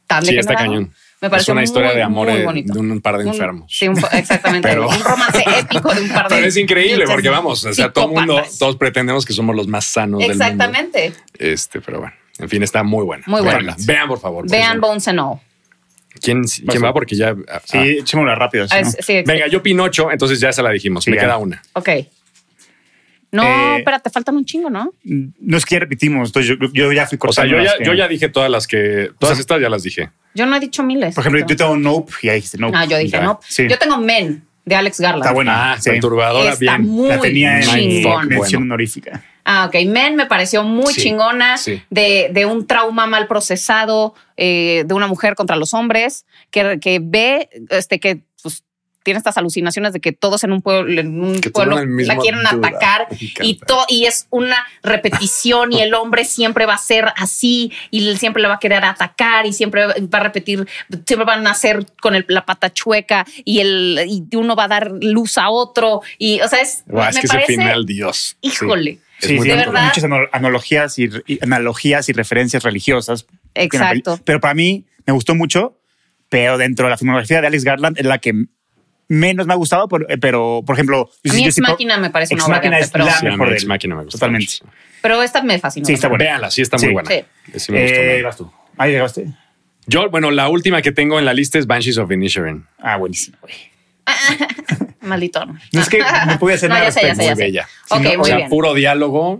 tan Sí, está cañón. Me Es pareció una historia muy, de amor muy de, un par de enfermos. Sí, un- exactamente. Pero- un romance épico de un par de. Pero es increíble porque vamos, o sea, todo el mundo, todos pretendemos que somos los más sanos del mundo. Exactamente. Este, pero bueno, en fin, está muy buena. Muy buena. Vean, por favor. Vean Bones and All. ¿Quién, quién va? Porque ya. ah, Sí, echémosla rápido. Ah, no. es- sí, Venga, yo Pinocho, entonces ya se la dijimos. Sí, Me ya. queda una. Ok. No, Eh, espérate, faltan un chingo, ¿no? No es que ya repetimos, entonces yo, yo ya fui O sea, cortando. yo ya, que- yo ya dije todas las que. Todas O sea, estas ya las dije. Yo no he dicho miles. Por ejemplo, yo tengo Nope y ahí dijiste Nope. Ah, yo dije Ya. no. Sí. Yo tengo Men de Alex Garland. Está buena. Ah, sí. perturbadora, Está bien. muy La tenía en chingón. mención Bueno. honorífica. Ah, ok. Men me pareció muy Sí, chingona sí. de, de un trauma mal procesado eh, de una mujer contra los hombres que, que ve este que tiene estas alucinaciones de que todos en un pueblo, en un pueblo la quieren atacar y, to- y es una repetición y el hombre siempre va a ser así y él siempre le va a querer atacar y siempre va a repetir, siempre van a hacer con el- la pata chueca y, el, y uno va a dar luz a otro y o sea es, Guau, es me que parece, ese final, Dios. Sí. híjole. Es Sí, sí, verdad. muchas analogías y, y analogías y referencias religiosas. Exacto. Pero para mí me gustó mucho, pero dentro de la filmografía de Alex Garland es la que menos me ha gustado, por- eh, pero por ejemplo, A mí Ex Machina me parece una obra de Machina arte, es pero, la Sí, a mí mejor de Ex. Machina me gusta Totalmente. mucho. pero esta me fascinó. Sí, está buena. Véanla, sí está muy Sí. buena. Sí. Sí me gustó Eh, vas tú. Ahí llegaste. Yo, bueno, la última que tengo en la lista es Banshees of Inisherin. Ah, buenísimo. güey. Maldito. No, es que no pude hacer No, nada ya sé, ya respecto. sé, ya Muy sé. bella. O sea, bien. puro diálogo.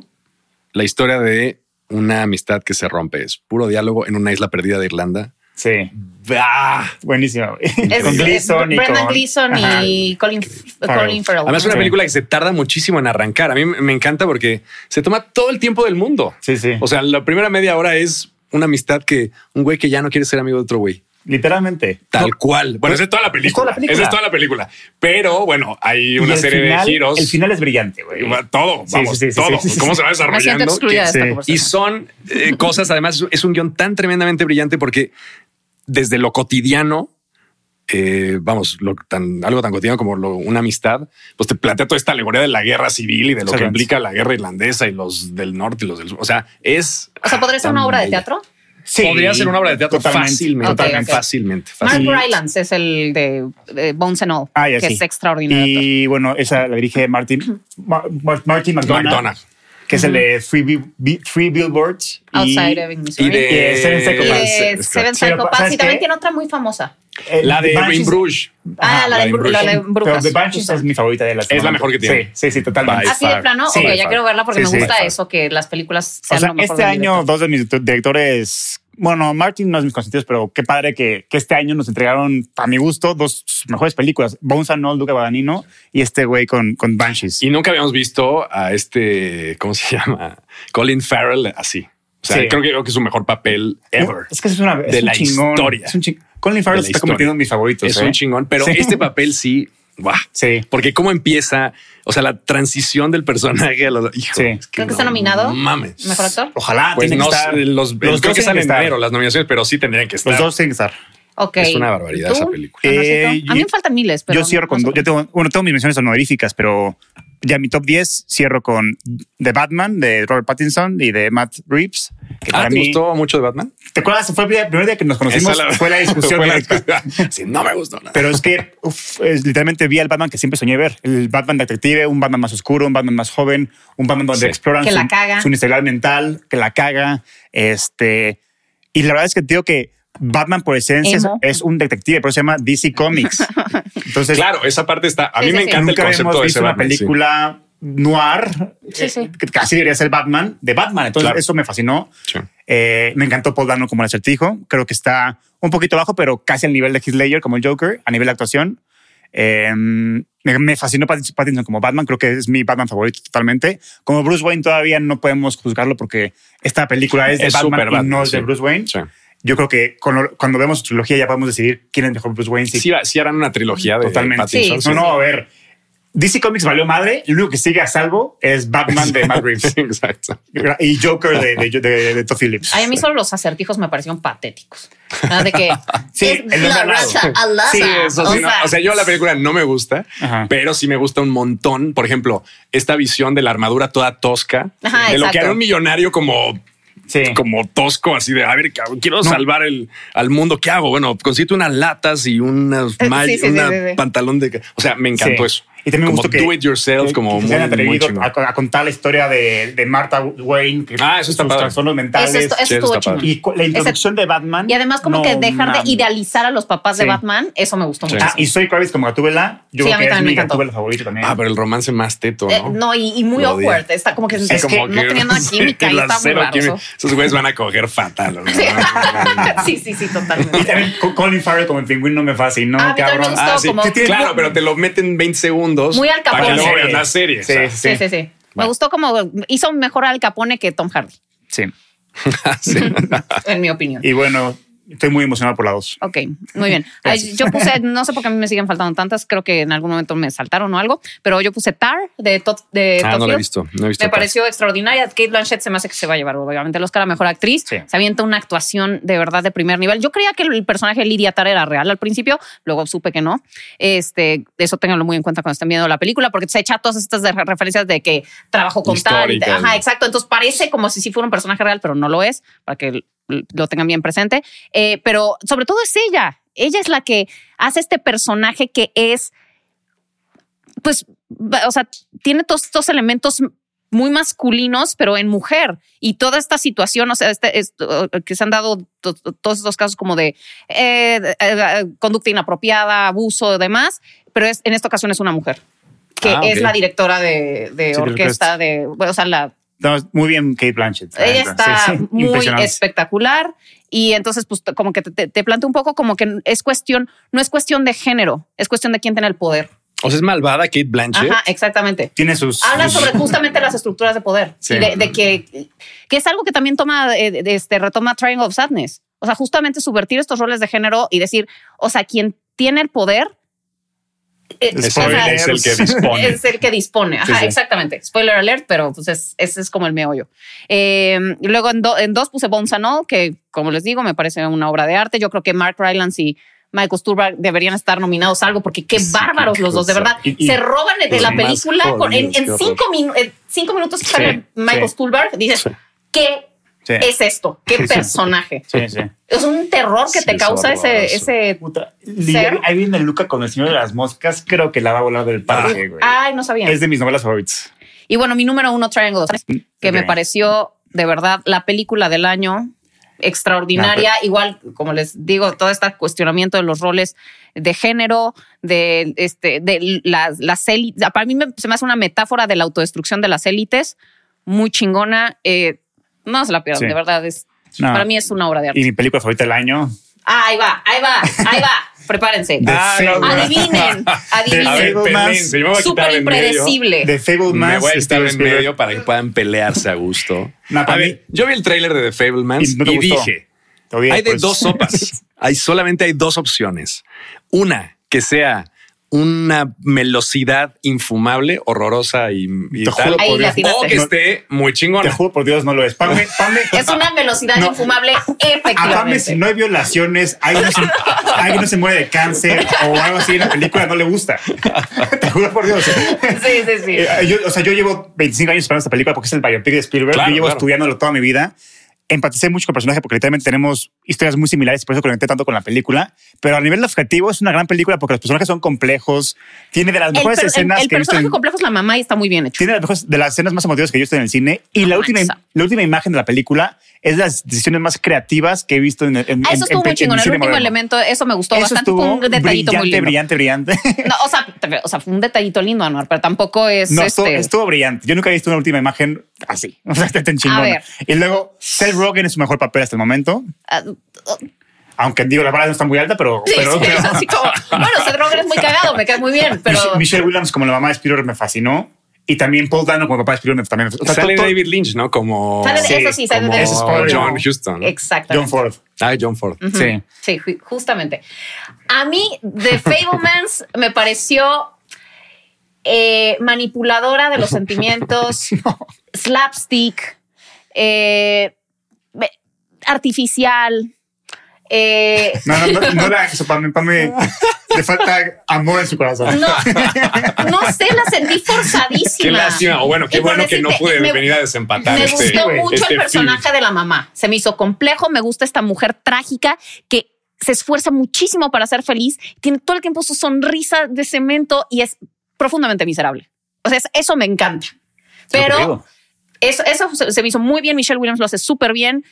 La historia de una amistad que se rompe. Es puro diálogo en una isla perdida de Irlanda. Sí, ¡Ah! buenísimo. Es- con es Gleason y Brendan Ajá. y Colin. Colin Farrell. Además, es una Sí. película que se tarda muchísimo en arrancar. A mí me me encanta porque se toma todo el tiempo del mundo. Sí, sí. O sea, la primera media hora es una amistad que un güey que ya no quiere ser amigo de otro güey. literalmente. Tal No, cual. Bueno, esa es toda la película. toda la película. Esa es toda la película. Pero bueno, hay una serie final- de giros. El final es brillante, güey. Todo, vamos, sí, sí, sí, todo. sí, sí, ¿Cómo se va Me desarrollando? conversación. Y son eh, cosas, además, es un guion tan tremendamente brillante porque desde lo cotidiano, eh, vamos, lo tan, algo tan cotidiano como lo- una amistad, pues te plantea toda esta alegoría de la guerra civil y de lo que implica la guerra irlandesa y los del norte y los del sur. O sea, es. O sea, ¿podría ser una obra de teatro? Sí, Podría ser una obra de teatro totalmente, fácilmente, totalmente, ok. fácilmente. Mark fácilmente. Rylance es el de, de Bones and All, Ah, ya, que sí. es extraordinario. Y bueno, esa la dirige Martin, Ma- Ma- Martin McDonagh, McDonagh. Que es el de Three, Bill- Bi- Three Billboards. y- Outside Ebbing, Missouri. Y de, Y Seven Y Psychopaths. de Es- Seven Psychopaths. ¿sabes Y también tiene otra muy famosa. eh, La de Banshees- In Bruges. Ah, la de, Bruges. Pero. The Banshees es mi favorita de las Es la mejor que tiene. Sí, sí, sí, totalmente. By Así de plano, Sí, ok, ya quiero verla porque Sí, me gusta eso, que las películas sean O sea, lo mejor este año, dos de mis directores, bueno, Martin no es mis consentidos, pero qué padre que, que este año nos entregaron, a mi gusto, dos mejores películas. Bones and All, Luca Guadagnino y este güey con, con Banshees. Y nunca habíamos visto a este, ¿cómo se llama? Colin Farrell así. O sea, Sí. creo, que, creo que es su mejor papel ever. Es que es, una, es De un la chingón. historia. Es un chingón. Colin Farrell se está historia. convirtiendo en mis favoritos. es ¿eh? un chingón, pero Sí. este papel sí, ¡buah! Sí. Porque cómo empieza, o sea, la transición del personaje a lo, hijo, Sí. es Creo que está nominado. Mames. ¿Mejor actor? Ojalá. Pues tienen no, que estar. los, los creo dos que que en enero las nominaciones, pero sí tendrían que estar. Los dos tienen que estar. Es una barbaridad ¿Tú, esa película. Eh, a mí me faltan miles, pero. yo cierro con. no do- sé. Yo tengo, bueno, tengo mis menciones honoríficas, pero ya mi top 10 cierro con The Batman de Robert Pattinson y de Matt Reeves. Que Ah, para ¿te mí. gustó mucho de Batman? ¿Te acuerdas? Fue el primer día que nos conocimos. Fue la discusión fue la. Sí, no me gustó nada. Pero es que uf, es- literalmente vi al Batman que siempre soñé ver. El Batman detective, un Batman más oscuro, un Batman más joven, un Batman donde Sí. exploran Que su, la caga. su mental, que la caga. Este, y la verdad es que digo que Batman por esencia es, Emo. es un detective, por eso se llama DC Comics. Entonces, Claro, esa parte está. A mí sí, me sí. encanta el nunca concepto habíamos de visto ese una Batman. sí. película noir, Sí, eh, sí. que casi debería ser Batman, de Batman. Entonces, Claro. eso me fascinó. Sí. Eh, me encantó Paul Dano como el acertijo. Creo que está un poquito bajo, pero casi al nivel de Heath Ledger como el Joker, a nivel de actuación. Eh, me, me fascinó Pat- Pattinson como Batman. Creo que es mi Batman favorito totalmente. Como Bruce Wayne todavía no podemos juzgarlo porque esta película es de Es Batman, y Batman, no es de. Bruce Wayne. Yo creo que cuando, cuando vemos su trilogía ya podemos decidir quién es mejor Bruce Wayne. Sí, sí harán una trilogía de Totalmente. Sí, no, no, a ver. DC Comics valió madre. Lo único que sigue a salvo es Batman de Matt Reeves Exacto. y Joker de, de, de, de Todd Phillips. Ay, a mí solo los acertijos me parecieron patéticos. Nada de que. Sí, es la raza. Sí, eso sí. no. sea, O sea, yo la película no me gusta, Ajá. pero sí me gusta un montón. Por ejemplo, esta visión de la armadura toda tosca, Ajá, de lo que hará un millonario como Sí. como tosco, así de a ver, quiero No. salvar el, al mundo. ¿Qué hago? Bueno, consigo unas latas y unas Eh, mal- sí, sí, una pantalón de. O sea, me encantó eso. Y también me como gustó que do it yourself, que- como que muy, se muy atrevido chingón. a, a contar la historia de, de Martha Wayne, que Ah, eso está sus padre. trastornos mentales. Eso, esto- eso Sí, eso estuvo está padre. chingón. y la introducción de Batman. Y además, como no que dejar de idealizar a los papás de Sí. Batman, eso me gustó Sí. mucho. Ah, y soy Kravitz como Gatúbela. Yo Sí, a creo mí que es también me mi. Gatúbela favorito también. Ah, pero el romance más teto, Eh, ¿no? no, y, y muy awkward. Está como que, Es es que no tenía nada química y está muy raro. Esos güeyes van a coger fatal. Sí, sí, sí, totalmente. Y también Co- Colin Farrell como el pingüino me fascinó, me cabrón. Ah, como-. Claro, pero te lo meten 20 segundos Muy Al para que Capone. luego veas la serie. Sí, o sea. sí, Sí, sí, sí. Me gustó como hizo mejor Al Capone que Tom Hardy, Sí. Sí. en mi opinión. Y bueno, estoy muy emocionado por la dos. Ok, muy bien. Ay, yo puse, no sé por qué a mí me siguen faltando tantas, creo que en algún momento me saltaron o algo, pero yo puse Tar de Todd, de Ah, Todd no lo he visto. No he visto. Me pareció extraordinaria. Kate Blanchett se me hace que se va a llevar, obviamente, el Oscar a Mejor Actriz. Sí. Se avienta una actuación de verdad de primer nivel. Yo creía que el personaje de Lydia Tarr era real al principio, luego supe que no. Este, eso ténganlo muy en cuenta cuando estén viendo la película, porque se echa todas estas referencias de que trabajó con Históricas. Ajá, exacto. Entonces parece como si sí fuera un personaje real, pero no lo es, para que lo tengan bien presente. Eh, pero sobre todo es ella. Ella es la que hace este personaje que es pues, o sea, tiene todos estos elementos muy masculinos, pero en mujer. Y toda esta situación, o sea, este, que se han dado to- to- todos estos casos como de, eh, de, eh, conducta inapropiada, abuso demás, pero es, en esta ocasión es una mujer, que Ah, es la directora de, de Sí, orquesta, de, bueno, o sea, la, No, muy bien, Kate Blanchett. la ella está Sí, sí, muy espectacular y entonces pues como que te, te, te planteo un poco como que es cuestión, no es cuestión de género, es cuestión de quién tiene el poder. O sea, es malvada Kate Blanchett. Ajá, exactamente. Tiene sus. Hablan sus- sobre justamente las estructuras de poder Sí. y de, de que, que es algo que también toma, eh, de- este, retoma Triangle of Sadness. O sea, justamente subvertir estos roles de género y decir, o sea, quien tiene el poder eh, Spoiler, es el que dispone. es el que dispone. Ajá, Sí, sí. exactamente. Spoiler alert, pero pues es, ese es como el meollo. Eh, luego en, do- en dos puse Bones and All, que como les digo, me parece una obra de arte. Yo creo que Mark Rylance y Michael Stuhlbarg deberían estar nominados a algo porque qué Sí, bárbaros los dos, de verdad. Y- y se roban de la película con- en, cinco, minu- en cinco minutos que sale Michael. Stuhlbarg. Dices. ¿qué Sí. es esto? ¿Qué Sí, personaje? Sí, sí. Es un terror que Sí, te es causa ese, ese. Puta. Ser. Ahí viene Luca con el señor de las moscas. Creo que la va a volar del parque, güey. Ay, no sabía. Es de mis novelas favoritas. Y bueno, mi número uno, Triangle of que me pareció de verdad la película del año extraordinaria. Igual, como les digo, todo este cuestionamiento de los roles de género, de este, de las, las élites. Para mí me- se me hace una metáfora de la autodestrucción de las élites, muy chingona. Eh, no se la pierdan, Sí. de verdad. Es, No. Para mí es una obra de arte. Y mi película favorita del año. Ah, ahí va, ahí va, ahí va. Prepárense. Ah, no, Fablemans. Adivinen, A adivinen. ver, quitar Súper de impredecible. The Fablemans. Me voy a estar Steven en medio para que puedan pelearse a gusto. No, a para ver, mí- yo vi el tráiler de The Fablemans Y y, no dije, hay de pues. dos sopas. hay solamente hay dos opciones. Una que sea una melosidad infumable, horrororosa y, y Te tal. juro por Dios. O que esté muy Te chingona. juro por Dios, no lo es. Pame, Pame, Es una velocidad No. infumable, a Pame, efectivamente. si no hay violaciones, alguien no, se, alguien no se muere de cáncer o algo así en la película, no le gusta. Te juro por Dios. Sí, sí, sí. Eh, yo, o sea, yo llevo 25 años esperando esta película porque es el biopic de Spielberg. Claro, yo llevo claro. estudiándolo toda mi vida. Empaticé mucho con el personaje porque literalmente tenemos historias muy similares por eso conecté tanto con la película. Pero a nivel objetivo es una gran película porque los personajes son complejos. Tiene de las El, mejores el- escenas el que he visto personaje en- complejo es la mamá y está muy bien hecho. tiene las mejores, de las escenas más emotivas que yo he visto en el cine. Y la última, la última imagen de la película es de las decisiones más creativas que he visto en, en, Ah, eso estuvo en- muy en chingón. El último moderno. elemento, eso me gustó Eso bastante. Fue un detallito muy brillante, lindo. brillante, brillante. No, o, sea, o sea, fue un detallito lindo, Anuar, pero tampoco es No, estuvo, este. estuvo brillante. Yo nunca he visto una última imagen así. O sea, está tan chingona. ver. Y luego, Seth Rogen es su mejor papel hasta el momento. ah, Aunque digo, la vara no está muy alta, pero. sí, pero, sí, pero- es así como, bueno, Seth Rogen es muy cagado, me cae muy bien, pero Mich- Michelle Williams como la mamá de Spielberg me fascinó. Y también Paul Dano como papá de Spielberg también. O sea, Sale todo- David Lynch, ¿no? Como, Sale de- Sí, eso sí, sale como de. John Huston. exactamente. John Ford. Ah, John Ford. Sí. Sí, ju- justamente. A mí, The Fablemans me pareció eh, manipuladora de los sentimientos, slapstick, eh, artificial. Eh, No, no, no, no era eso, Pame. Pame le falta amor en su corazón. no, no sé, la sentí forzadísima. Qué lástima. O bueno, qué Y bueno que no decirte, pude me- venir a desempatar Me este, gustó güey, mucho este el personaje de la mamá. Se me hizo complejo. Me gusta esta mujer trágica que se esfuerza muchísimo para ser feliz. Tiene todo el tiempo su sonrisa de cemento y es profundamente miserable. O sea, es- eso me encanta. Pero eso, eso se, se me hizo muy bien. Michelle Williams lo hace súper bien.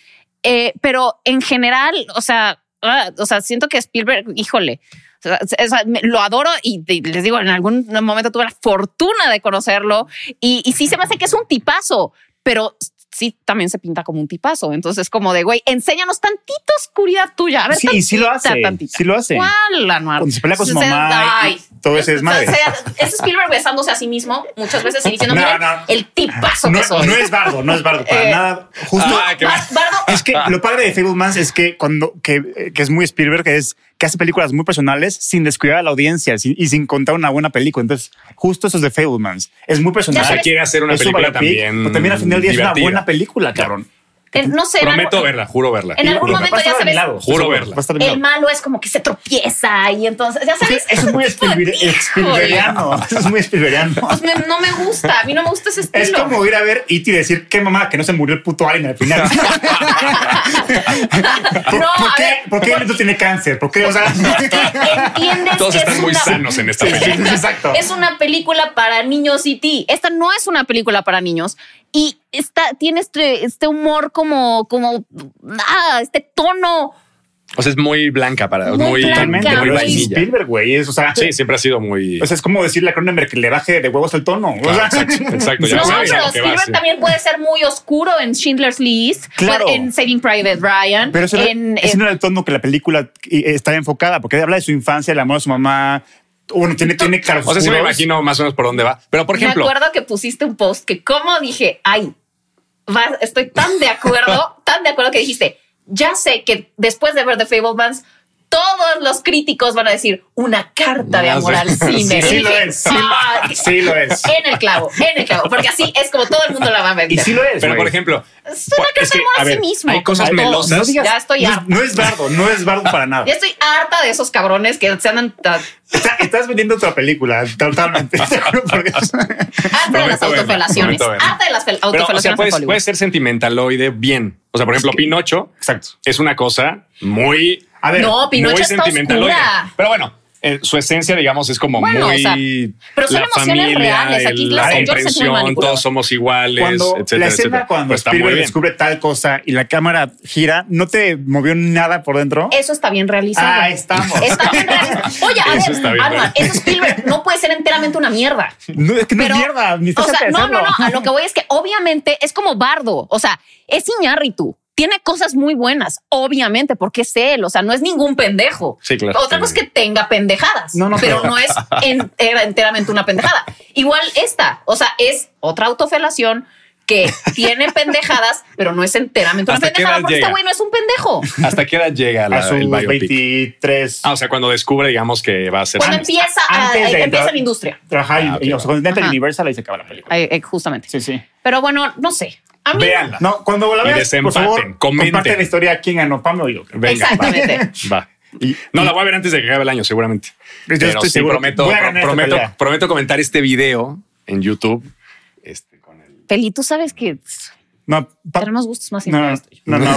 Eh, pero en general, o sea, ah, o sea, siento que Spielberg, híjole, o sea, lo adoro y, les digo, en algún momento tuve la fortuna de conocerlo y, y sí se me hace que es un tipazo, pero sí también se pinta como un tipazo. Entonces, como de güey, enséñanos tantita oscuridad tuya. A ver, Sí, y sí lo tantita, hace. tantita. Sí lo hace. ¿Cuál, Anuar? Cuando se pelea con su mamá ay. Todo ese desmadre. O sea, es Spielberg besándose a sí mismo muchas veces y diciendo, No, "Miren, no. el tipazo No, que soy. no es bardo, no es bardo. Para Eh, nada. Justo. Ah, Bardo, Es que lo padre de Fablemans es que cuando que, que es muy Spielberg que es que hace películas muy personales sin descuidar a la audiencia sin- y sin contar una buena película. Entonces, justo eso es de Fablemans. Es muy personal. Ya O sea, sabes- quiere hacer una película también. pero también al final del día es una buena película, cabrón. No sé. en Prometo algún- verla, juro verla. En algún momento ya a mi sabes, lado, Juro verla. El lado. malo es como que se tropieza y entonces, ya sabes, Es muy Híjole. Spielbergiano. Es muy Spielbergiano. Pues me- no me gusta, a mí no me gusta ese estilo. Es como ir a ver E.T. y decir, qué mamá, que no se murió el puto alien al final. ¿Por, No, por qué, ver, ¿por qué nieto tiene cáncer? ¿Por qué? O sea, ¿Entiendes Todos que están es muy una, sanos en esta película. exacto. es una película para niños y ti? Esta no es una película para niños y está, tiene este, este humor como, como, ah, este tono. O sea, es muy blanca para. Muy Muy, blanca, Totalmente, muy. Spielberg, güey. Es, o sea, Sí, siempre ha sido muy. o sea, es como decirle a Cronenberg que le baje de huevos el tono. O sea, exacto, exacto, ya no, sabes pero va, Spielberg sí. también puede ser muy oscuro en Schindler's List, Claro. en Saving Private Ryan, Pero eso, en, ese no era el tono que la película eh, está enfocada, porque habla de su infancia, el amor a su mamá. Bueno, tiene, tiene claros O sea, sí me imagino más o menos por dónde va. Pero, por ejemplo, Me acuerdo que pusiste un post que como dije, ay, estoy tan de acuerdo, tan de acuerdo que dijiste, ya sé que después de ver The Fablemans, todos los críticos van a decir una carta de amor sí. al cine. Sí, sí lo es, sí. "Ah, Sí lo es. En el clavo, en el clavo, porque así es como todo el mundo la va a ver. Y sí lo es. Pero, por ejemplo, es una es carta que, de amor a a, sí mismo. hay cosas melosas. No digas- ya estoy no, harta. no es bardo, no es bardo para nada. Ya estoy harta de esos cabrones que se andan Está- estás vendiendo otra película, totalmente. Te juro por Dios. harta de las autofelaciones. Harta de las fel- pero, o sea, autofelaciones puedes, puede ser sentimentaloide bien. O sea, por ejemplo, Pinocho Exacto. es una cosa muy, A ver, No, Pinocho muy está sentimentaloide. oscura. Pero bueno, eh, su esencia, digamos, es como Bueno, muy o sea, pero son la emociones familia, reales. Aquí la comprensión, todos somos iguales, cuando etcétera, la escena etcétera. cuando Pues está Spielberg descubre tal cosa y la cámara gira, ¿no te movió nada por dentro? Eso está bien realizado. Ah, estamos. Está bien realizado. Oye, a Eso ver, está Anual, eso Spielberg no puede ser enteramente una mierda. No, es que no Pero, es mierda, ni o sea, no, no, no. A lo que voy es que obviamente es como Bardo. O sea, es Iñárritu. Tiene cosas muy buenas, obviamente, porque es él. O sea, no es ningún pendejo. Sí, claro. Otra cosa es que tenga pendejadas, No, no, pero pero- no es en- era enteramente una pendejada. Igual esta, o sea, es otra autofelación que tiene pendejadas, pero no es enteramente una ¿Hasta qué pendejada porque llega? este güey no es un pendejo. ¿Hasta qué edad llega la, a sus el biopic? 23. Ah, o sea, cuando descubre, digamos, que va a ser... Cuando Antes- empieza, a- antes de empieza la industria. trabajar Ah, y, ok, o sea, cuando Ajá. Universal ahí se acaba la película. Justamente. Sí, sí. Pero bueno, no sé. A mí Véanla. No, cuando la veas, por desempaten, favor, comenten. comparte la historia quién ganó, Pame o yo. Venga, Exactamente. Va. va. Y- No, la voy a ver antes de que acabe el año, seguramente. Yo Pero estoy sí seguro prometo, prometo, prometo comentar este video en YouTube. Este, con el... Peli, tú sabes que No, pa- tenemos gustos más no, no, no, no.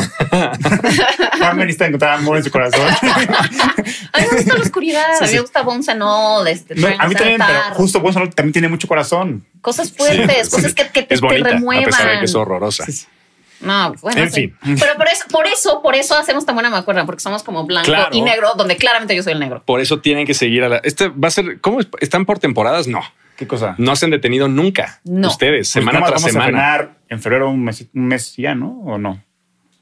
Pame necesita encontrar amor en su corazón. A mí me gusta la oscuridad, a mí me gusta All, este, No, a mí también, pero justo Bolsonaro también tiene mucho corazón. cosas fuertes, Sí, cosas que, que te, es te bonita, remuevan. a pesar de que es horrorosa. No, bueno, En sí. fin. Pero por eso, por eso, por eso hacemos tan buena macuerda, porque somos como blanco Claro. y negro, donde claramente yo soy el negro. Por eso tienen que seguir a la... Este va a ser... ¿Cómo es? ¿Están por temporadas? No. ¿Qué cosa? No se han detenido nunca. No. Ustedes, Pues semana tras vamos semana. a frenar en febrero un mes, un mes ya, ¿no? ¿O no?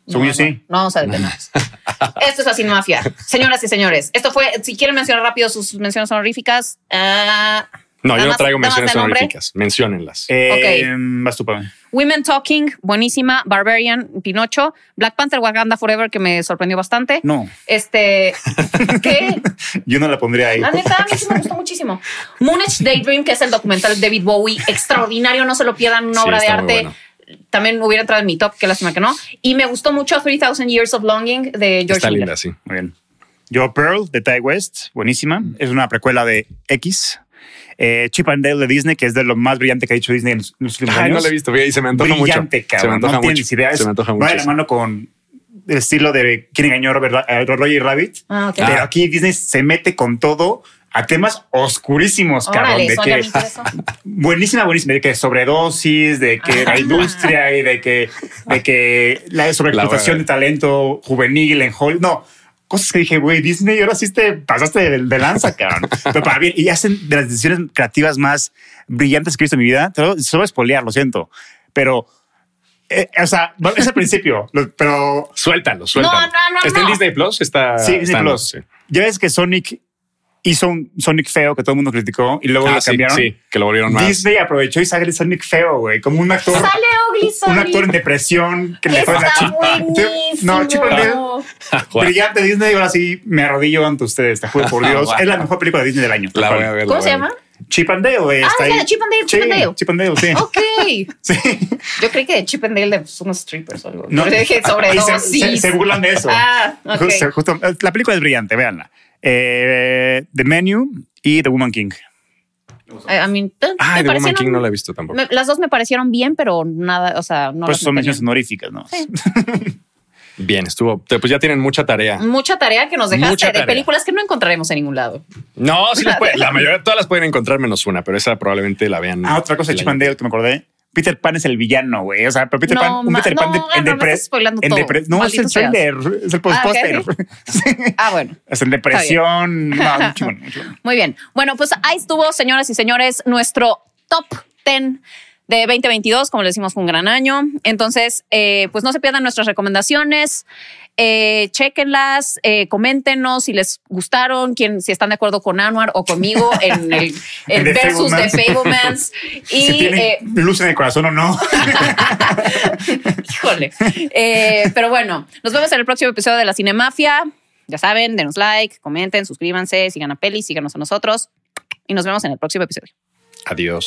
Según No, yo sí. No, no vamos a detenernos. esto es la cinemafia. Señoras y señores, esto fue, si quieren mencionar rápido sus menciones honoríficas, ah, No, yo no traigo menciones honoríficas. Menciónenlas. Eh, Vas tú, Pame. Women Talking, buenísima, Barbarian, Pinocho, Black Panther, Wakanda Forever, que me sorprendió bastante. No, Este, ¿qué? yo no la pondría ahí. La neta, a mí sí me gustó muchísimo. Moonage Daydream, que es el documental de David Bowie, extraordinario, no se lo pierdan, una Sí, obra de arte. bueno. También hubiera entrado en mi top, qué lástima que no. Y me gustó mucho 3000 Years of Longing de George Está linda, sí. Muy bien. Yo, Pearl, de Ty West, buenísima. Es una precuela de X. Eh, Chip and Dale de Disney, que es de lo más brillante que ha hecho Disney en los, últimos Ay, años. no la he visto. Y se me antoja brillante, mucho. cabrón. Se me antoja no mucho. tienes idea. Es- Se me antoja va mucho. de la mano con el estilo de quién engañó a Robert- a Roger Rabbit. Ah, ok. Pero aquí Disney se mete con todo a temas oscurísimos, cabrón. Órale, de eso ya que, buenísima, buenísima. De que sobredosis, de que la industria y de que, de que la sobreexplotación de talento juvenil en Hollywood. No, cosas que dije, güey, Disney, ahora sí te pasaste de, de lanza, cabrón. Pero para bien, y hacen de las decisiones creativas más brillantes que he visto en mi vida. Te lo, se lo voy a spoilear, lo siento. Pero, eh, o sea, es al principio, lo- pero Suéltalo, suéltalo. No, no, no, ¿Está en. Disney Plus? Está, sí, Disney está en- Plus. sí. Ya ves que Sonic hizo un Sonic feo que todo el mundo criticó y luego Ah, lo sí, cambiaron. sí, que lo volvieron más. Disney aprovechó y sale Sonic feo, güey, como un actor. Sale Ugly un Sonic. actor en depresión que le fue la chica. No, Chip and Dale, Juan, brillante Disney. Ahora sí me arrodillo ante ustedes, te juro por Dios. Es la mejor película de Disney del año. La voy a ver. ¿Cómo se llama? Chip and Dale, güey. Ah, está ahí. Chip and Dale, Chip Sí, and Dale. Chip and Dale, sí. Ok. Sí. Yo creí que de Chip and Dale de pues, unos strippers o algo. No. Dije sobre se- se burlan de eso. Ah, ok. Justo- justo- la película es brillante, véanla. Eh, The Menu y The Woman King. Eh, I mean, te- Ah, me The Woman parecieron- King no la he visto tampoco. me- las dos me parecieron bien, pero nada, o sea, no las eso son menciones honoríficas, ¿no? Bien, estuvo. Pues ya tienen mucha tarea. Mucha tarea que nos dejaste Mucha de tarea. películas que no encontraremos en ningún lado. No, sí las pueden. La mayoría, todas las pueden encontrar menos una, pero esa probablemente la vean. Ah, otra cosa de Chip and. Dale que me acordé. Peter Pan es el villano, güey. O sea, pero Peter No, Pan, un Peter Pan de- no, en no, me depre- estás spoilando en todo. depre- No, es el trailer, es el Ah, póster. Sí. Ah, bueno. Es en depresión. No, muy chingón, muy chingón. Muy bien. Bueno, pues ahí estuvo, señoras y señores, nuestro top 10 de 2022, como le decimos, fue un gran año. Entonces, eh, pues no se pierdan nuestras recomendaciones. Eh, chequenlas, eh, coméntenos si les gustaron, quién, si están de acuerdo con Anwar o conmigo en el, versus de Fablemans. Y si eh, luz en el corazón o no. Híjole. pero bueno, nos vemos en el próximo episodio de la Cinemafia. Ya saben, denos like, comenten, suscríbanse, sigan a Peli, síganos a nosotros y nos vemos en el próximo episodio. Adiós.